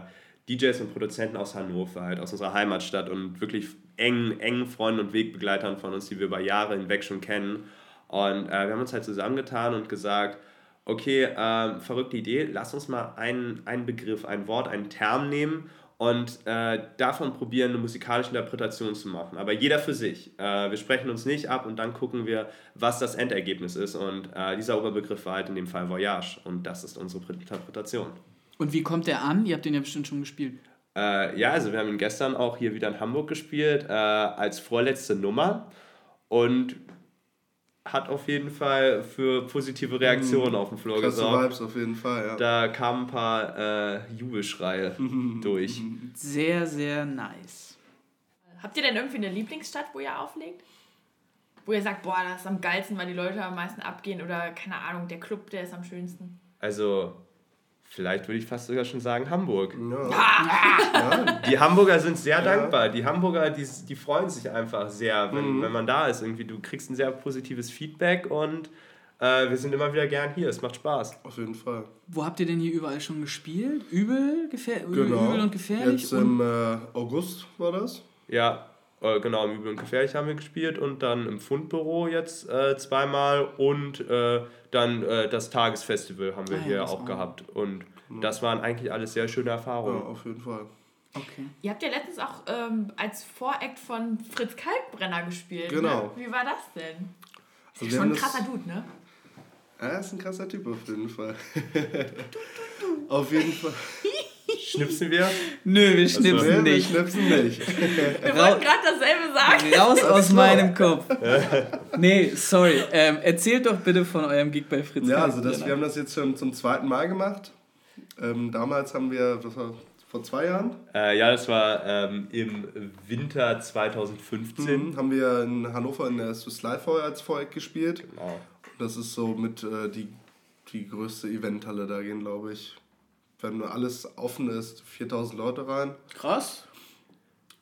DJs und Produzenten aus Hannover, halt aus unserer Heimatstadt und wirklich engen, engen Freunden und Wegbegleitern von uns, die wir über Jahre hinweg schon kennen. Und äh, wir haben uns halt zusammengetan und gesagt, okay, äh, verrückte Idee, lass uns mal einen, einen Begriff, ein Wort, einen Term nehmen und äh, davon probieren, eine musikalische Interpretation zu machen. Aber jeder für sich. Äh, wir sprechen uns nicht ab und dann gucken wir, was das Endergebnis ist. Und äh, dieser Oberbegriff war halt in dem Fall Voyage. Und das ist unsere Interpretation. Und wie kommt der an? Ihr habt den ja bestimmt schon gespielt. Äh, ja, also wir haben ihn gestern auch hier wieder in Hamburg gespielt, äh, als vorletzte Nummer. Und hat auf jeden Fall für positive Reaktionen mhm. auf dem Floor Klasse gesorgt. Vibes auf jeden Fall, ja. Da kamen ein paar äh, Jubelschreie durch. Sehr, sehr nice. Habt ihr denn irgendwie eine Lieblingsstadt, wo ihr auflegt? Wo ihr sagt, boah, das ist am geilsten, weil die Leute am meisten abgehen oder keine Ahnung, der Club, der ist am schönsten? Also, Vielleicht würde ich fast sogar schon sagen Hamburg. Ja. Die Hamburger sind sehr ja. dankbar. Die Hamburger, die, die freuen sich einfach sehr, wenn, mhm. wenn man da ist. Irgendwie, du kriegst ein sehr positives Feedback und äh, wir sind immer wieder gern hier. Es macht Spaß. Auf jeden Fall. Wo habt ihr denn hier überall schon gespielt? Übel, gefähr genau. Übel und gefährlich? Jetzt im äh, August war das. Ja, äh, genau, im Übel und gefährlich haben wir gespielt und dann im Fundbüro jetzt äh, zweimal und äh, dann äh, das Tagesfestival haben wir ah, hier auch gehabt. Und genau. das waren eigentlich alles sehr schöne Erfahrungen. Ja, auf jeden Fall. Okay. Ihr habt ja letztens auch ähm, als Voreact von Fritz Kalkbrenner gespielt. Ne? Genau. Ne? Wie war das denn? Also ist schon ein krasser Dude, ne? Er ist ein krasser Typ auf jeden Fall. auf jeden Fall. Schnipsen wir? Nö, wir schnipsen also, nicht. Wir schnipsen nicht. wir wollten gerade dasselbe sagen. Raus aus meinem Kopf. nee, sorry. Ähm, erzählt doch bitte von eurem Gig bei Fritz. Ja, also das, wir haben das jetzt schon zum zweiten Mal gemacht. Ähm, damals haben wir, das war vor zwei Jahren? Äh, ja, das war ähm, im Winter 2015. Mhm, haben wir in Hannover in der Swiss Life als Vorheck gespielt. Genau. Das ist so mit äh, die, die größte Eventhalle da gehen, glaube ich wenn alles offen ist, 4000 Leute rein. Krass.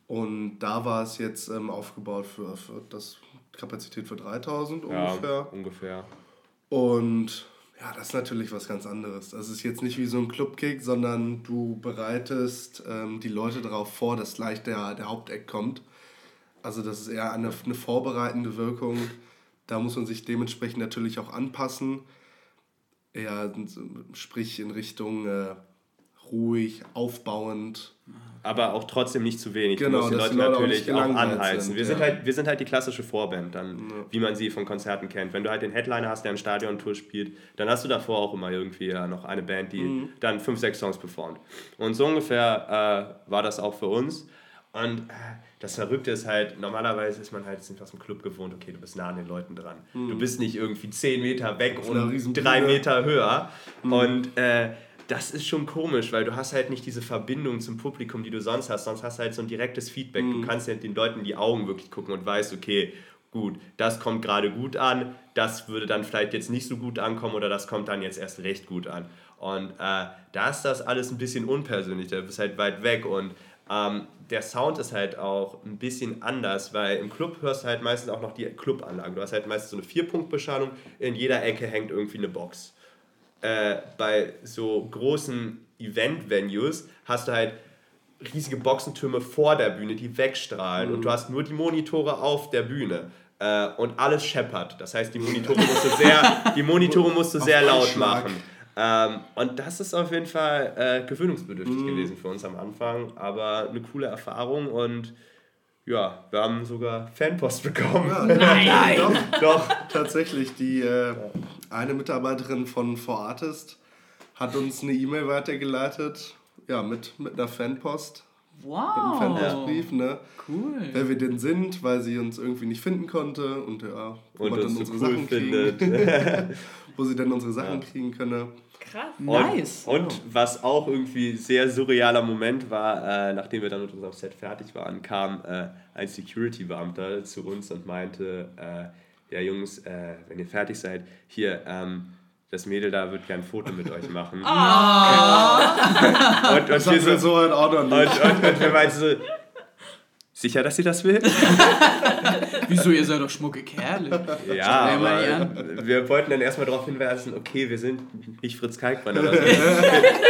Und da war es jetzt ähm, aufgebaut für, für das Kapazität für 3000 ungefähr. Ja, ungefähr. Und ja, das ist natürlich was ganz anderes. Das ist jetzt nicht wie so ein Clubkick, sondern du bereitest ähm, die Leute darauf vor, dass gleich der, der Haupteck kommt. Also das ist eher eine, eine vorbereitende Wirkung. Da muss man sich dementsprechend natürlich auch anpassen. Eher sprich in Richtung äh, ruhig, aufbauend. Aber auch trotzdem nicht zu wenig. Genau, du musst die Leute natürlich auch, auch anheizen. Sind, wir, ja. sind halt, wir sind halt die klassische Vorband, dann, ja. wie man sie von Konzerten kennt. Wenn du halt den Headliner hast, der ein Stadion-Tour spielt, dann hast du davor auch immer irgendwie ja, noch eine Band, die mhm. dann fünf, sechs Songs performt. Und so ungefähr äh, war das auch für uns. Und äh, das Verrückte ist halt, normalerweise ist man halt aus dem Club gewohnt, okay, du bist nah an den Leuten dran. Mhm. Du bist nicht irgendwie zehn Meter weg und drei Meter höher. Mhm. Und äh, das ist schon komisch, weil du hast halt nicht diese Verbindung zum Publikum, die du sonst hast. Sonst hast du halt so ein direktes Feedback. Mhm. Du kannst ja den Leuten in die Augen wirklich gucken und weißt, okay, gut, das kommt gerade gut an, das würde dann vielleicht jetzt nicht so gut ankommen oder das kommt dann jetzt erst recht gut an. Und äh, da ist das alles ein bisschen unpersönlich, da bist halt weit weg und ähm, der Sound ist halt auch ein bisschen anders, weil im Club hörst du halt meistens auch noch die Clubanlagen. Du hast halt meistens so eine Vierpunktbeschallung, in jeder Ecke hängt irgendwie eine Box äh, bei so großen Event-Venues hast du halt riesige Boxentürme vor der Bühne, die wegstrahlen mhm. und du hast nur die Monitore auf der Bühne. Äh, und alles scheppert. Das heißt, die Monitore musst du sehr, die Monitore musst du sehr laut machen. Ähm, und das ist auf jeden Fall äh, gewöhnungsbedürftig mhm. gewesen für uns am Anfang, aber eine coole Erfahrung und ja, wir haben sogar Fanpost bekommen. Ja, nein, doch, doch, tatsächlich. Die äh, eine Mitarbeiterin von For Artist hat uns eine E-Mail weitergeleitet, ja, mit, mit einer Fanpost. Wow. Mit einem Fanpostbrief, ne? Cool. Wer wir denn sind, weil sie uns irgendwie nicht finden konnte und ja, wo und man dann unsere cool Sachen kriegen. wo sie dann unsere Sachen ja. kriegen könne. Krass. Nice. Und, und was auch irgendwie sehr surrealer Moment war, äh, nachdem wir dann mit unserem Set fertig waren, kam äh, ein Security-Beamter zu uns und meinte, äh, ja Jungs, äh, wenn ihr fertig seid, hier, ähm, das Mädel da wird gern ein Foto mit euch machen. Oh. und, und, das wir so, so noch nicht. Und, und, und wir meinten so, Sicher, dass sie das will? Wieso, ihr seid doch schmucke Kerle. Ja, aber wir wollten dann erstmal darauf hinweisen, okay, wir sind nicht Fritz Kalkmann oder so.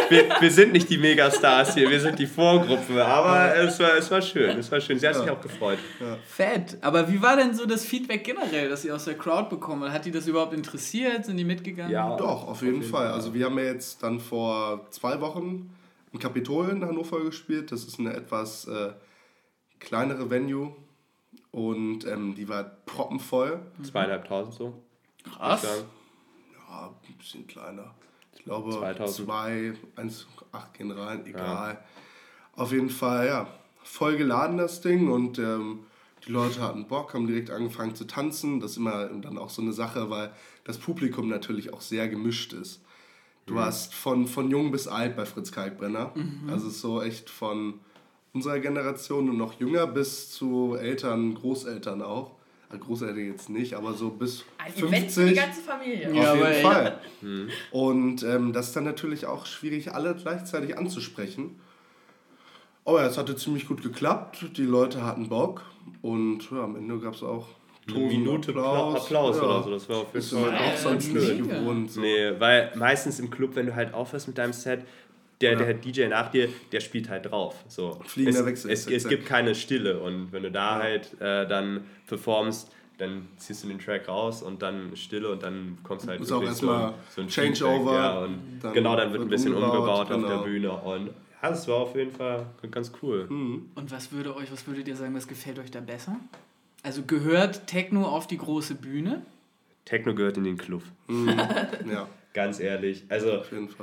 wir, wir, sind nicht die Megastars hier, wir sind die Vorgruppe. Aber es war, es war schön, es war schön. Sie hat ja. sich auch gefreut. Ja. Fett. Aber wie war denn so das Feedback generell, das ihr aus der Crowd bekommen Hat die das überhaupt interessiert? Sind die mitgegangen? Ja, doch, auf jeden, auf jeden Fall. Fall. Also wir haben ja jetzt dann vor zwei Wochen ein Kapitol in Hannover gespielt. Das ist eine etwas... Äh, kleinere Venue und ähm, die war proppenvoll. Zweieinhalbtausend so. Krass. Ja, ein bisschen kleiner. Ich glaube 2000. 2, 1, 8 gehen rein, egal. Ja. Auf jeden Fall, ja, voll geladen das Ding und ähm, die Leute hatten Bock, haben direkt angefangen zu tanzen. Das ist immer dann auch so eine Sache, weil das Publikum natürlich auch sehr gemischt ist. Du mhm. hast von, von jung bis alt bei Fritz Kalkbrenner. Mhm. Also so echt von unserer Generation und noch jünger bis zu Eltern, Großeltern auch. Also Großeltern jetzt nicht, aber so bis Ein 50. Event für die ganze Familie. Auf ja, jeden Fall. Ja. Hm. Und ähm, das ist dann natürlich auch schwierig, alle gleichzeitig anzusprechen. Aber es hatte ziemlich gut geklappt. Die Leute hatten Bock. Und ja, am Ende gab es auch eine Minute Applaus, Applaus ja. oder so. Das war auf jeden Fall auch sonst nicht gewohnt. So. Nee, weil meistens im Club, wenn du halt aufhörst mit deinem Set, der, ja. der DJ nach dir, der spielt halt drauf. So. Fliegender es, Wechsel. Es, es, gibt keine Stille und wenn du da ja. halt äh, dann performst, dann ziehst du den Track raus und dann Stille und dann kommst halt Muss auch erstmal so, so ein Changeover. Ja, und dann genau, dann wird ein bisschen umgebaut, umgebaut genau. auf der Bühne und ja, das war auf jeden Fall ganz cool. Mhm. Und was würde euch, was würdet ihr sagen, was gefällt euch da besser? Also gehört Techno auf die große Bühne? Techno gehört in den Club. Mhm. ja. Ganz ehrlich. Also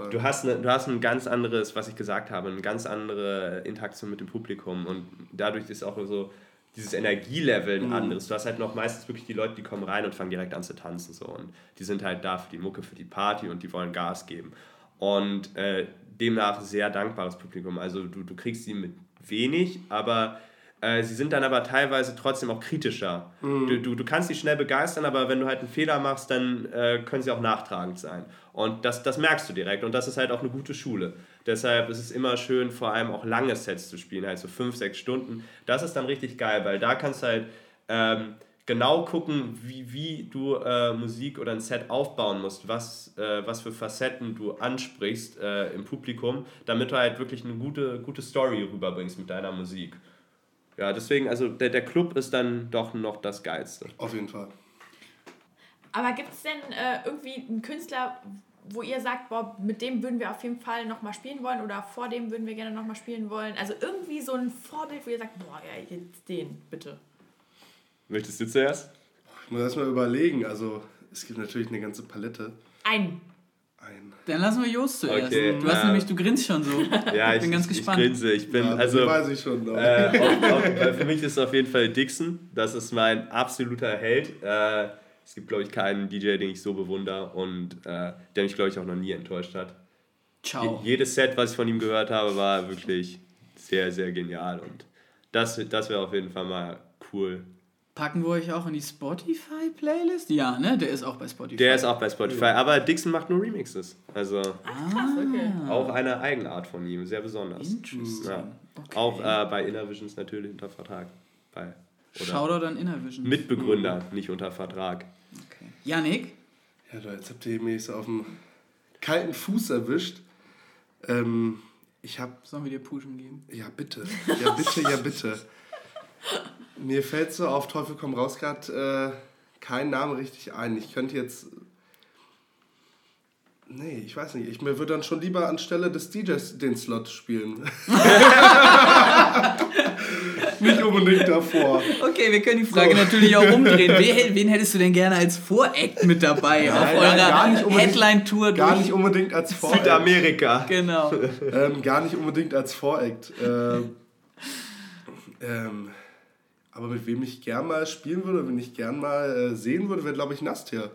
du hast, eine, du hast ein ganz anderes, was ich gesagt habe, eine ganz andere Interaktion mit dem Publikum und dadurch ist auch so dieses Energielevel ein mhm. anderes. Du hast halt noch meistens wirklich die Leute, die kommen rein und fangen direkt an zu tanzen so und die sind halt da für die Mucke, für die Party und die wollen Gas geben. Und äh, demnach sehr dankbares Publikum. Also du, du kriegst sie mit wenig, aber äh, sie sind dann aber teilweise trotzdem auch kritischer. Mhm. Du, du, du kannst sie schnell begeistern, aber wenn du halt einen Fehler machst, dann äh, können sie auch nachtragend sein. Und das, das merkst du direkt. Und das ist halt auch eine gute Schule. Deshalb ist es immer schön, vor allem auch lange Sets zu spielen, halt so fünf, sechs Stunden. Das ist dann richtig geil, weil da kannst du halt ähm, genau gucken, wie, wie du äh, Musik oder ein Set aufbauen musst, was, äh, was für Facetten du ansprichst äh, im Publikum, damit du halt wirklich eine gute, gute Story rüberbringst mit deiner Musik. Ja, deswegen, also der, der Club ist dann doch noch das Geilste. Auf jeden Fall. Aber gibt es denn äh, irgendwie einen Künstler, wo ihr sagt, boah, mit dem würden wir auf jeden Fall nochmal spielen wollen oder vor dem würden wir gerne nochmal spielen wollen? Also irgendwie so ein Vorbild, wo ihr sagt, boah, ja, jetzt den, bitte. Möchtest du zuerst? Ich muss erstmal überlegen. Also, es gibt natürlich eine ganze Palette. Ein ein. Dann lassen wir Jost zuerst. Okay, du hast nämlich, du grinst schon so. Ja, ich bin ganz gespannt. Ich grinse. Ich bin, ja, also, weiß ich schon. Äh, auch, auch, für mich ist es auf jeden Fall Dixon. Das ist mein absoluter Held. Äh, es gibt, glaube ich, keinen DJ, den ich so bewundere und äh, der mich, glaube ich, auch noch nie enttäuscht hat. Ciao. Je, jedes Set, was ich von ihm gehört habe, war wirklich sehr, sehr genial und das, das wäre auf jeden Fall mal cool, Packen wir euch auch in die Spotify-Playlist? Ja, ne? Der ist auch bei Spotify. Der ist auch bei Spotify, aber Dixon macht nur Remixes. Also Ach, krass, okay. auch eine Eigenart von ihm, sehr besonders. Interesting. Ja. Okay. Auch äh, bei Innervisions natürlich unter Vertrag. Bei, Shoutout an Innervisions. Mitbegründer, mhm. nicht unter Vertrag. Okay. Janik? Ja, jetzt habt ihr mich so auf dem kalten Fuß erwischt. Ähm, ich hab, Sollen wir dir Pushen geben? Ja, bitte. Ja, bitte, ja, bitte. Mir fällt so auf Teufel komm raus gerade äh, kein Name richtig ein. Ich könnte jetzt. Nee, ich weiß nicht. Ich mir würde dann schon lieber anstelle des DJs den Slot spielen. nicht unbedingt davor. Okay, wir können die Frage so. natürlich auch umdrehen. Wen, wen, hättest du denn gerne als Voreact mit dabei ja, auf eurer Headline-Tour? Gar nicht unbedingt als Voreact. Südamerika. Genau. ähm, gar nicht unbedingt als Voreact. Ähm, ähm, aber mit wem ich gern mal spielen würde, wenn ich gern mal äh, sehen würde, wäre, glaube ich, Nastia.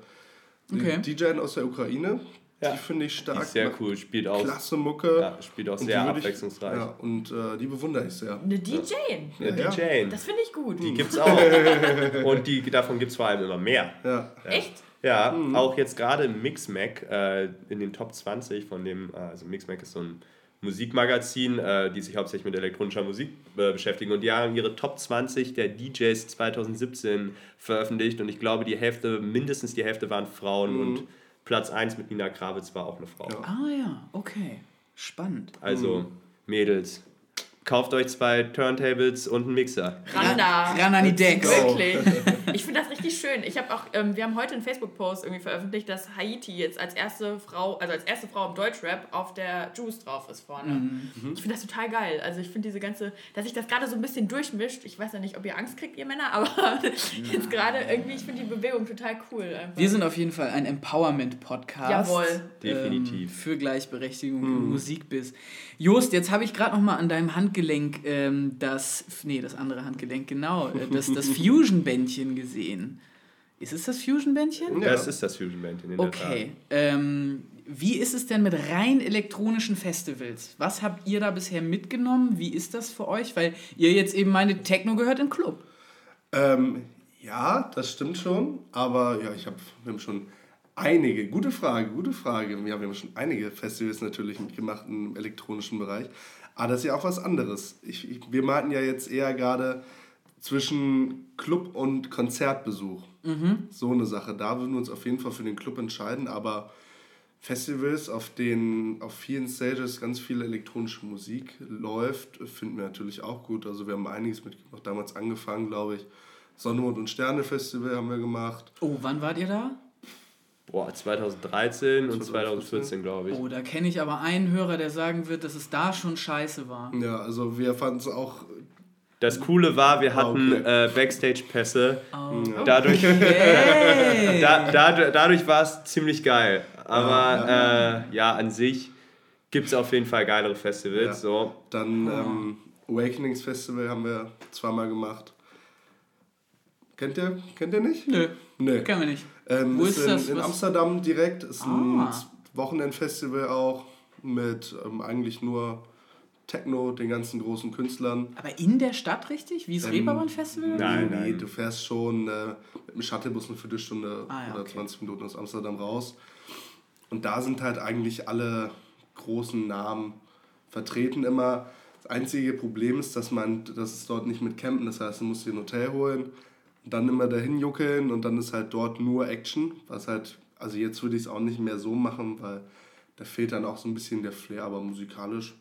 Okay. DJ aus der Ukraine. Ja. Die finde ich stark. Die ist sehr cool, spielt auch. Klasse Mucke. Ja, spielt auch sehr abwechslungsreich. Ich, ja, und äh, die bewundere ich sehr. Eine DJ. Eine ja. DJ. Das finde ich gut. Die gibt es auch. und die, davon gibt es vor allem immer mehr. Ja. Echt? Ja, mhm. auch jetzt gerade Mixmac äh, in den Top 20 von dem, äh, also Mixmac ist so ein Musikmagazin, äh, die sich hauptsächlich mit elektronischer Musik äh, beschäftigen. Und die haben ihre Top 20 der DJs 2017 veröffentlicht. Und ich glaube, die Hälfte, mindestens die Hälfte waren Frauen. Mhm. Und Platz 1 mit Nina Kravitz war auch eine Frau. Ja. Ah ja, okay. Spannend. Also, mhm. Mädels, Kauft euch zwei Turntables und einen Mixer. Ran da. Ran an die Decks. Wirklich. Ich finde das richtig schön. Ich habe auch, ähm, wir haben heute einen Facebook-Post irgendwie veröffentlicht, dass Haiti jetzt als erste Frau, also als erste Frau im Deutschrap auf der Juice drauf ist vorne. Mhm. Ich finde das total geil. Also ich finde diese ganze, dass sich das gerade so ein bisschen durchmischt. Ich weiß ja nicht, ob ihr Angst kriegt, ihr Männer, aber jetzt gerade irgendwie, ich finde die Bewegung total cool. Einfach. Wir sind auf jeden Fall ein Empowerment-Podcast. Jawohl. Definitiv. Ähm, für Gleichberechtigung mhm. im Musikbiss. Jost, jetzt habe ich gerade noch mal an deinem Handgelenk ähm, das, nee, das andere Handgelenk, genau, äh, das, das Fusion-Bändchen gesehen. Ist es das Fusion-Bändchen? Ja, es ist das Fusion-Bändchen. Okay. Ähm, wie ist es denn mit rein elektronischen Festivals? Was habt ihr da bisher mitgenommen? Wie ist das für euch? Weil ihr jetzt eben meine Techno gehört im Club. Ähm, ja, das stimmt schon. Aber ja, ich habe wir haben schon einige, gute Frage, gute Frage. Ja, wir haben schon einige Festivals natürlich mitgemacht im elektronischen Bereich. Aber das ist ja auch was anderes. Ich, ich, wir meinten ja jetzt eher gerade zwischen Club und Konzertbesuch. Mhm. So eine Sache. Da würden wir uns auf jeden Fall für den Club entscheiden, aber Festivals, auf denen auf vielen Stages ganz viel elektronische Musik läuft, finden wir natürlich auch gut. Also wir haben einiges mitgemacht, damals angefangen, glaube ich. Sonne, Mond und Sterne Festival haben wir gemacht. Oh, wann wart ihr da? Boah, 2013 und 2014, glaube ich. Oh, da kenne ich aber einen Hörer, der sagen wird, dass es da schon scheiße war. Ja, also wir fanden es auch. Das Coole war, wir hatten okay. äh, Backstage-Pässe. Oh. Dadurch, okay. da, da, dadurch war es ziemlich geil. Aber ja, ja. Äh, ja an sich gibt es auf jeden Fall geilere Festivals. Ja. So. Dann ähm, Awakenings Festival haben wir zweimal gemacht. Kennt ihr, kennt ihr nicht? Nö. Nö. Kennen wir nicht. Ähm, Wo ist, ist in, das? in Amsterdam direkt. Ist ah. ein Wochenendfestival auch mit ähm, eigentlich nur Techno, den ganzen großen Künstlern. Aber in der Stadt richtig? Wie ist ähm, Reeperbahn-Festival? Nein, nein. Nee, du fährst schon äh, mit dem Shuttlebus eine Viertelstunde ah, ja, oder okay. 20 Minuten aus Amsterdam raus. Und da sind halt eigentlich alle großen Namen vertreten immer. Das einzige Problem ist, dass man, dass es dort nicht mit campen, das heißt, du musst dir ein Hotel holen und dann immer dahin juckeln und dann ist halt dort nur Action, was halt, also jetzt würde ich es auch nicht mehr so machen, weil da fehlt dann auch so ein bisschen der Flair, aber musikalisch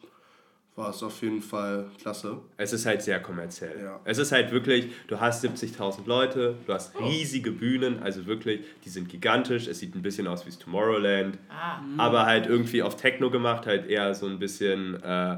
war es auf jeden Fall klasse. Es ist halt sehr kommerziell. Ja. Es ist halt wirklich, du hast 70.000 Leute, du hast riesige Bühnen, also wirklich, die sind gigantisch. Es sieht ein bisschen aus wie Tomorrowland, ah. aber halt irgendwie auf Techno gemacht, halt eher so ein bisschen äh,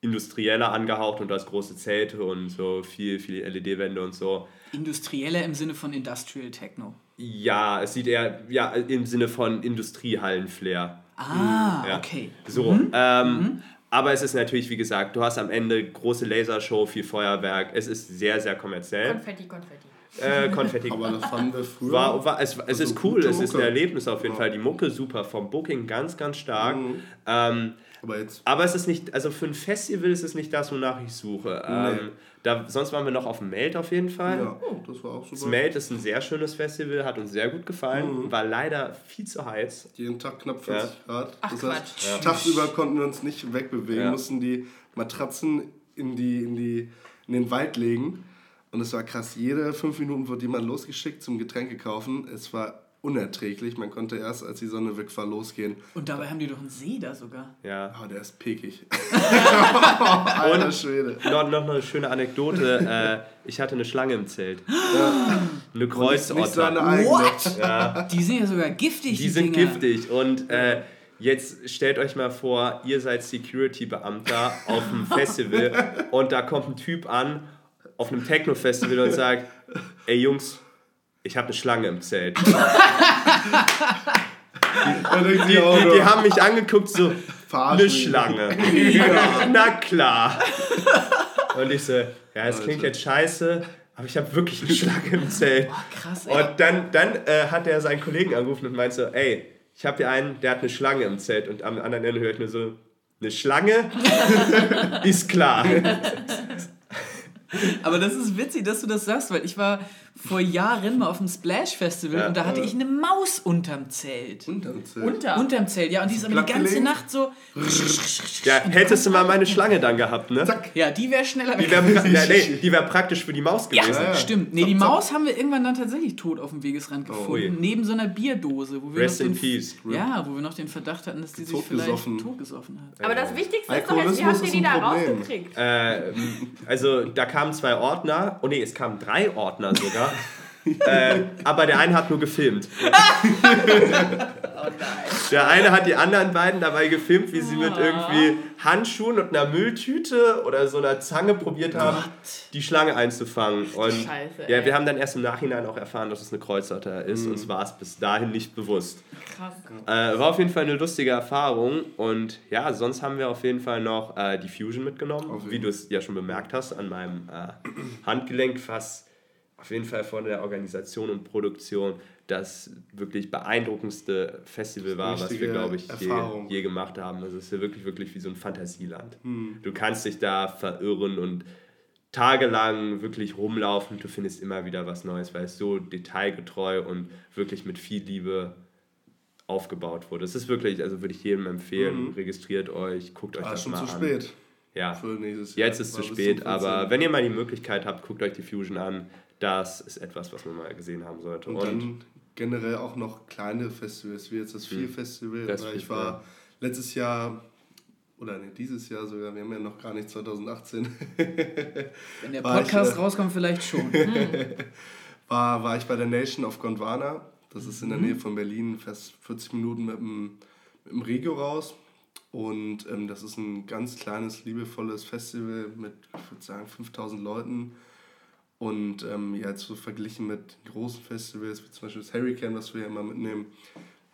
industrieller angehaucht und du hast große Zelte und so viel, viel LED-Wände und so. Industrieller im Sinne von Industrial Techno. Ja, es sieht eher ja, im Sinne von Industriehallen-Flair. Ah, ja. okay. So, mhm. Ähm, mhm. aber es ist natürlich, wie gesagt, du hast am Ende große Lasershow, viel Feuerwerk. Es ist sehr, sehr kommerziell. Konfetti, Konfetti. Äh, Konfetti. aber das fanden wir früher. War, war, es es also ist cool, es ist ein Erlebnis auf jeden ja. Fall. Die Mucke super, vom Booking ganz, ganz stark. Mhm. Ähm, aber, jetzt aber es ist nicht, also für ein Festival ist es nicht das, wonach ich suche. Nee. Ähm, da, sonst waren wir noch auf dem Melt auf jeden Fall. Ja, oh, das war auch super. Das Melt ist ein sehr schönes Festival, hat uns sehr gut gefallen, mhm. war leider viel zu heiß. Jeden Tag knapp 40 ja. Grad. Ach, das heißt, ja. tagsüber konnten wir uns nicht wegbewegen, ja. mussten die Matratzen in, die, in, die, in den Wald legen. Und es war krass. Jede fünf Minuten wurde jemand losgeschickt zum Getränke kaufen. Es war unerträglich. Man konnte erst, als die Sonne weg war, losgehen. Und dabei haben die doch einen See da sogar. Ja. Oh, der ist pekig. Alter Schwede. Noch, noch eine schöne Anekdote. äh, ich hatte eine Schlange im Zelt. Ja. Eine Kreuzotter. What? Ja. Die sind ja sogar giftig, die, die sind Dinger. giftig. Und äh, jetzt stellt euch mal vor, ihr seid Security-Beamter auf einem Festival und da kommt ein Typ an auf einem Techno-Festival und sagt, ey Jungs, ich habe eine Schlange im Zelt. die, die, die, die, haben mich angeguckt, so, eine Schlange. Ja. Na klar. Und ich so, ja, es klingt jetzt scheiße, aber ich habe wirklich eine Schlange im Zelt. Boah, krass, ey. Und dann, dann äh, hat er seinen Kollegen angerufen und meinte so, ey, ich habe hier einen, der hat eine Schlange im Zelt und am anderen Ende höre ich nur so, eine Schlange? ist klar. Aber das ist witzig, dass du das sagst, weil ich war vor Jahren mal auf dem Splash Festival ja, und da hatte ich eine Maus unterm Zelt. Unterm Zelt? Unter. Unterm Zelt, ja. Und die ist aber die ganze Nacht so. Ja, hättest du mal meine Schlange dann gehabt, ne? Zack. Ja, die wäre schneller Die wäre nee, wär praktisch für die Maus gewesen. Ja, ja. stimmt. Nee, die Maus haben wir irgendwann dann tatsächlich tot auf dem Wegesrand oh, gefunden. Oh, neben so einer Bierdose. Wo wir Rest in den, Peace. Ja, wo wir noch den Verdacht hatten, dass die sich vielleicht totgesoffen hat. Aber das Wichtigste ist doch jetzt, wie habt ihr die da rausgekriegt? Äh, also, da kamen zwei Ordner. Oh nee, es kamen drei Ordner sogar äh, aber der eine hat nur gefilmt. oh. Der eine hat die anderen beiden dabei gefilmt, wie sie mit oh. irgendwie Handschuhen und einer Mülltüte oder so einer Zange probiert haben, Gott. die Schlange einzufangen. Und Scheiße, ja, wir haben dann erst im Nachhinein auch erfahren, dass es eine Kreuzotter ist. Mhm. Uns war es bis dahin nicht bewusst. Krass. Äh, war auf jeden Fall eine lustige Erfahrung. Und ja, sonst haben wir auf jeden Fall noch äh, die Fusion mitgenommen, okay. wie du es ja schon bemerkt hast, an meinem äh, Handgelenk fast auf jeden Fall von der Organisation und Produktion das wirklich beeindruckendste Festival war, was wir, glaube ich, je, je, gemacht haben. Also es ist ja wirklich, wirklich wie so ein Fantasieland. Hm. Du kannst dich da verirren und tagelang wirklich rumlaufen. Du findest immer wieder was Neues, weil es so detailgetreu und wirklich mit viel Liebe aufgebaut wurde. Es ist wirklich, also würde ich jedem empfehlen, mhm. registriert euch, guckt euch ah, das schon mal zu an. spät. Ja, jetzt ist es zu spät, aber wenn ihr mal die Möglichkeit habt, guckt euch die Fusion an das ist etwas, was man mal gesehen haben sollte. Und, und dann generell auch noch kleine Festivals, wie jetzt das Vier hm. Festival. Das ich war letztes Jahr oder nee, dieses Jahr sogar, wir haben ja noch gar nicht 2018. Wenn der Podcast ich, äh, rauskommt, vielleicht schon. war, war ich bei der Nation of Gondwana. Das ist in der mhm. Nähe von Berlin, fast 40 Minuten mit dem, mit dem Regio raus. Und ähm, das ist ein ganz kleines, liebevolles Festival mit, ich würde sagen, 5000 Leuten. Und ähm, ja, jetzt so verglichen mit großen Festivals, wie zum Beispiel das Hurricane, was wir ja immer mitnehmen,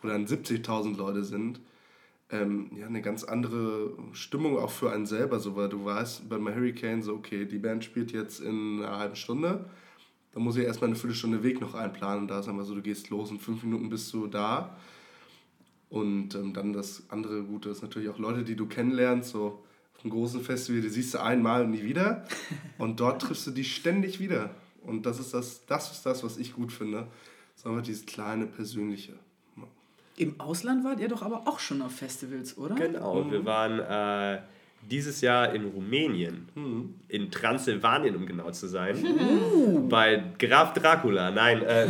wo dann 70.000 Leute sind, ähm, ja, eine ganz andere Stimmung auch für einen selber, so, weil du weißt beim Hurricane so, okay, die Band spielt jetzt in einer halben Stunde, da muss ich erstmal eine Viertelstunde Weg noch einplanen, da ist einfach so, du gehst los und fünf Minuten bist du da. Und ähm, dann das andere Gute ist natürlich auch Leute, die du kennenlernst, so einem großen Festival, die siehst du einmal und nie wieder. Und dort triffst du die ständig wieder. Und das ist das, das ist das, was ich gut finde. Sagen wir dieses kleine, persönliche. Im Ausland wart ihr doch aber auch schon auf Festivals, oder? Genau, mhm. wir waren äh, dieses Jahr in Rumänien, mhm. in Transsilvanien, um genau zu sein, mhm. bei Graf Dracula. Nein, äh,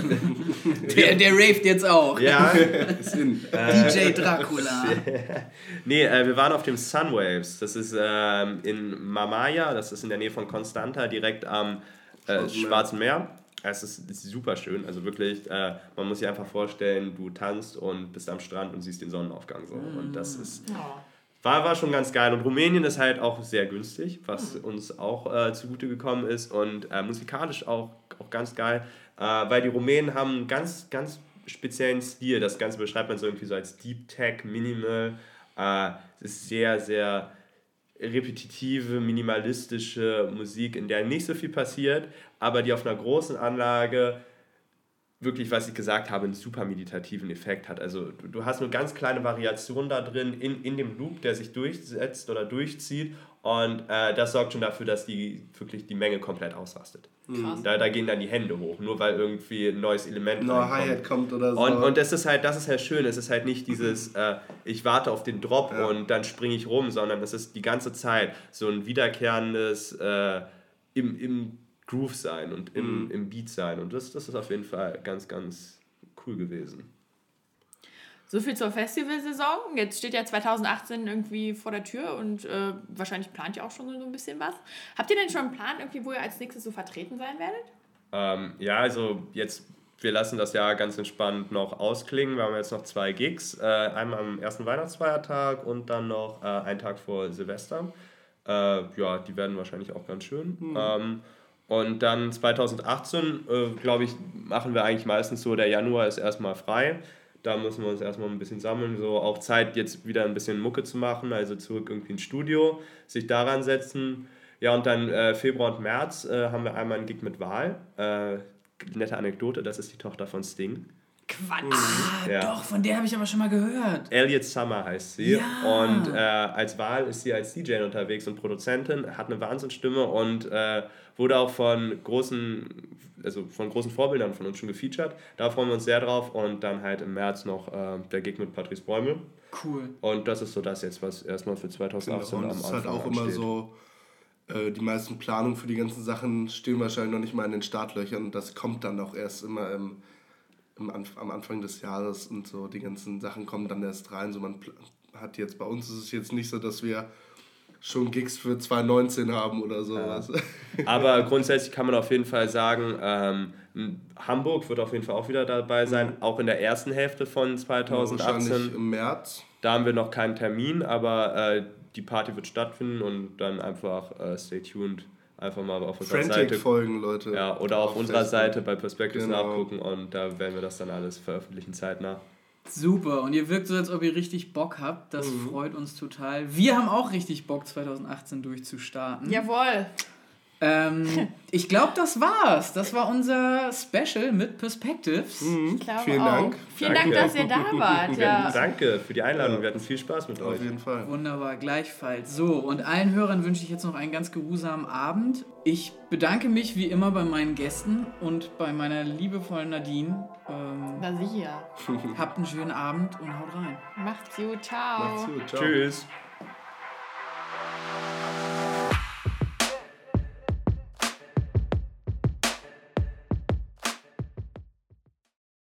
der, der raved jetzt auch. Ja, DJ Dracula. nee, äh, wir waren auf dem Sunwaves. Das ist ähm, in Mamaya, das ist in der Nähe von Constanta, direkt am äh, Schwarzen Meer. Es ist, ist, super schön, also wirklich, äh, man muss sich einfach vorstellen, du tanzt und bist am Strand und siehst den Sonnenaufgang so. Und das ist. Oh war, war schon ganz geil. Und Rumänien ist halt auch sehr günstig, was mhm. uns auch äh, zugute gekommen ist. Und äh, musikalisch auch, auch ganz geil, äh, weil die Rumänen haben einen ganz, ganz speziellen Stil. Das Ganze beschreibt man so irgendwie so als Deep Tech, Minimal. Äh, es ist sehr, sehr repetitive, minimalistische Musik, in der nicht so viel passiert, aber die auf einer großen Anlage wirklich, was ich gesagt habe, einen super meditativen Effekt hat. Also du, du hast nur ganz kleine Variationen da drin in, in dem Loop, der sich durchsetzt oder durchzieht und äh, das sorgt schon dafür, dass die wirklich die Menge komplett ausrastet. Krass. Da, da gehen dann die Hände hoch, nur weil irgendwie ein neues Element no, Hi-Hat kommt oder so. Und, und das ist halt, das ist halt schön. Es ist halt nicht dieses, äh, ich warte auf den Drop ja. und dann springe ich rum, sondern es ist die ganze Zeit so ein wiederkehrendes äh, im, im Groove sein und im, mhm. im Beat sein. Und das, das ist auf jeden Fall ganz, ganz cool gewesen. So viel zur Festivalsaison. Jetzt steht ja 2018 irgendwie vor der Tür und äh, wahrscheinlich plant ihr auch schon so ein bisschen was. Habt ihr denn schon einen Plan, irgendwie, wo ihr als nächstes so vertreten sein werdet? Ähm, ja, also jetzt, wir lassen das Jahr ganz entspannt noch ausklingen. Wir haben jetzt noch zwei Gigs. Äh, einmal am ersten Weihnachtsfeiertag und dann noch äh, einen Tag vor Silvester. Äh, ja, die werden wahrscheinlich auch ganz schön. Mhm. Ähm, und dann 2018, äh, glaube ich, machen wir eigentlich meistens so, der Januar ist erstmal frei. Da müssen wir uns erstmal ein bisschen sammeln. So auch Zeit, jetzt wieder ein bisschen Mucke zu machen, also zurück irgendwie ins Studio, sich daran setzen. Ja, und dann äh, Februar und März äh, haben wir einmal einen Gig mit Wahl. Äh, nette Anekdote, das ist die Tochter von Sting. Quatsch. Ah, ja. doch, von der habe ich aber schon mal gehört. Elliot Summer heißt sie. Ja. Und äh, als Wahl ist sie als DJ unterwegs und Produzentin, hat eine Wahnsinnsstimme und äh, wurde auch von großen, also von großen Vorbildern von uns schon gefeatured. Da freuen wir uns sehr drauf. Und dann halt im März noch äh, der Gig mit Patrice Bäumel. Cool. Und das ist so das jetzt, was erstmal für 2018 genau, und am Anfang ist halt auch immer so äh, die meisten Planungen für die ganzen Sachen stehen wahrscheinlich noch nicht mal in den Startlöchern. Das kommt dann auch erst immer im, im am Anfang des Jahres und so. Die ganzen Sachen kommen dann erst rein. So man hat jetzt bei uns ist es jetzt nicht so, dass wir schon Gigs für 2019 haben oder sowas. Ja. Aber grundsätzlich kann man auf jeden Fall sagen, ähm, Hamburg wird auf jeden Fall auch wieder dabei sein, mhm. auch in der ersten Hälfte von 2018. Wahrscheinlich im März. Da haben wir noch keinen Termin, aber äh, die Party wird stattfinden und dann einfach äh, stay tuned. Einfach mal auf unserer Frantic Seite. folgen, Leute. Ja, oder auf, auf unserer Facebook. Seite bei Perspectives genau. nachgucken und da werden wir das dann alles veröffentlichen zeitnah. Super, und ihr wirkt so, als ob ihr richtig Bock habt. Das mhm. freut uns total. Wir haben auch richtig Bock, 2018 durchzustarten. Jawohl. Ähm, ich glaube, das war's. Das war unser Special mit Perspectives. Mhm. Vielen auch. Dank. Vielen Danke. Dank, dass ihr da wart. Ja. Danke für die Einladung. Wir hatten viel Spaß mit euch. Auf jeden Fall. Wunderbar, gleichfalls. So, und allen Hörern wünsche ich jetzt noch einen ganz geruhsamen Abend. Ich bedanke mich wie immer bei meinen Gästen und bei meiner liebevollen Nadine. Ähm, Na sicher. habt einen schönen Abend und haut rein. Macht's gut. Ciao. Macht's gut. Ciao. Tschüss.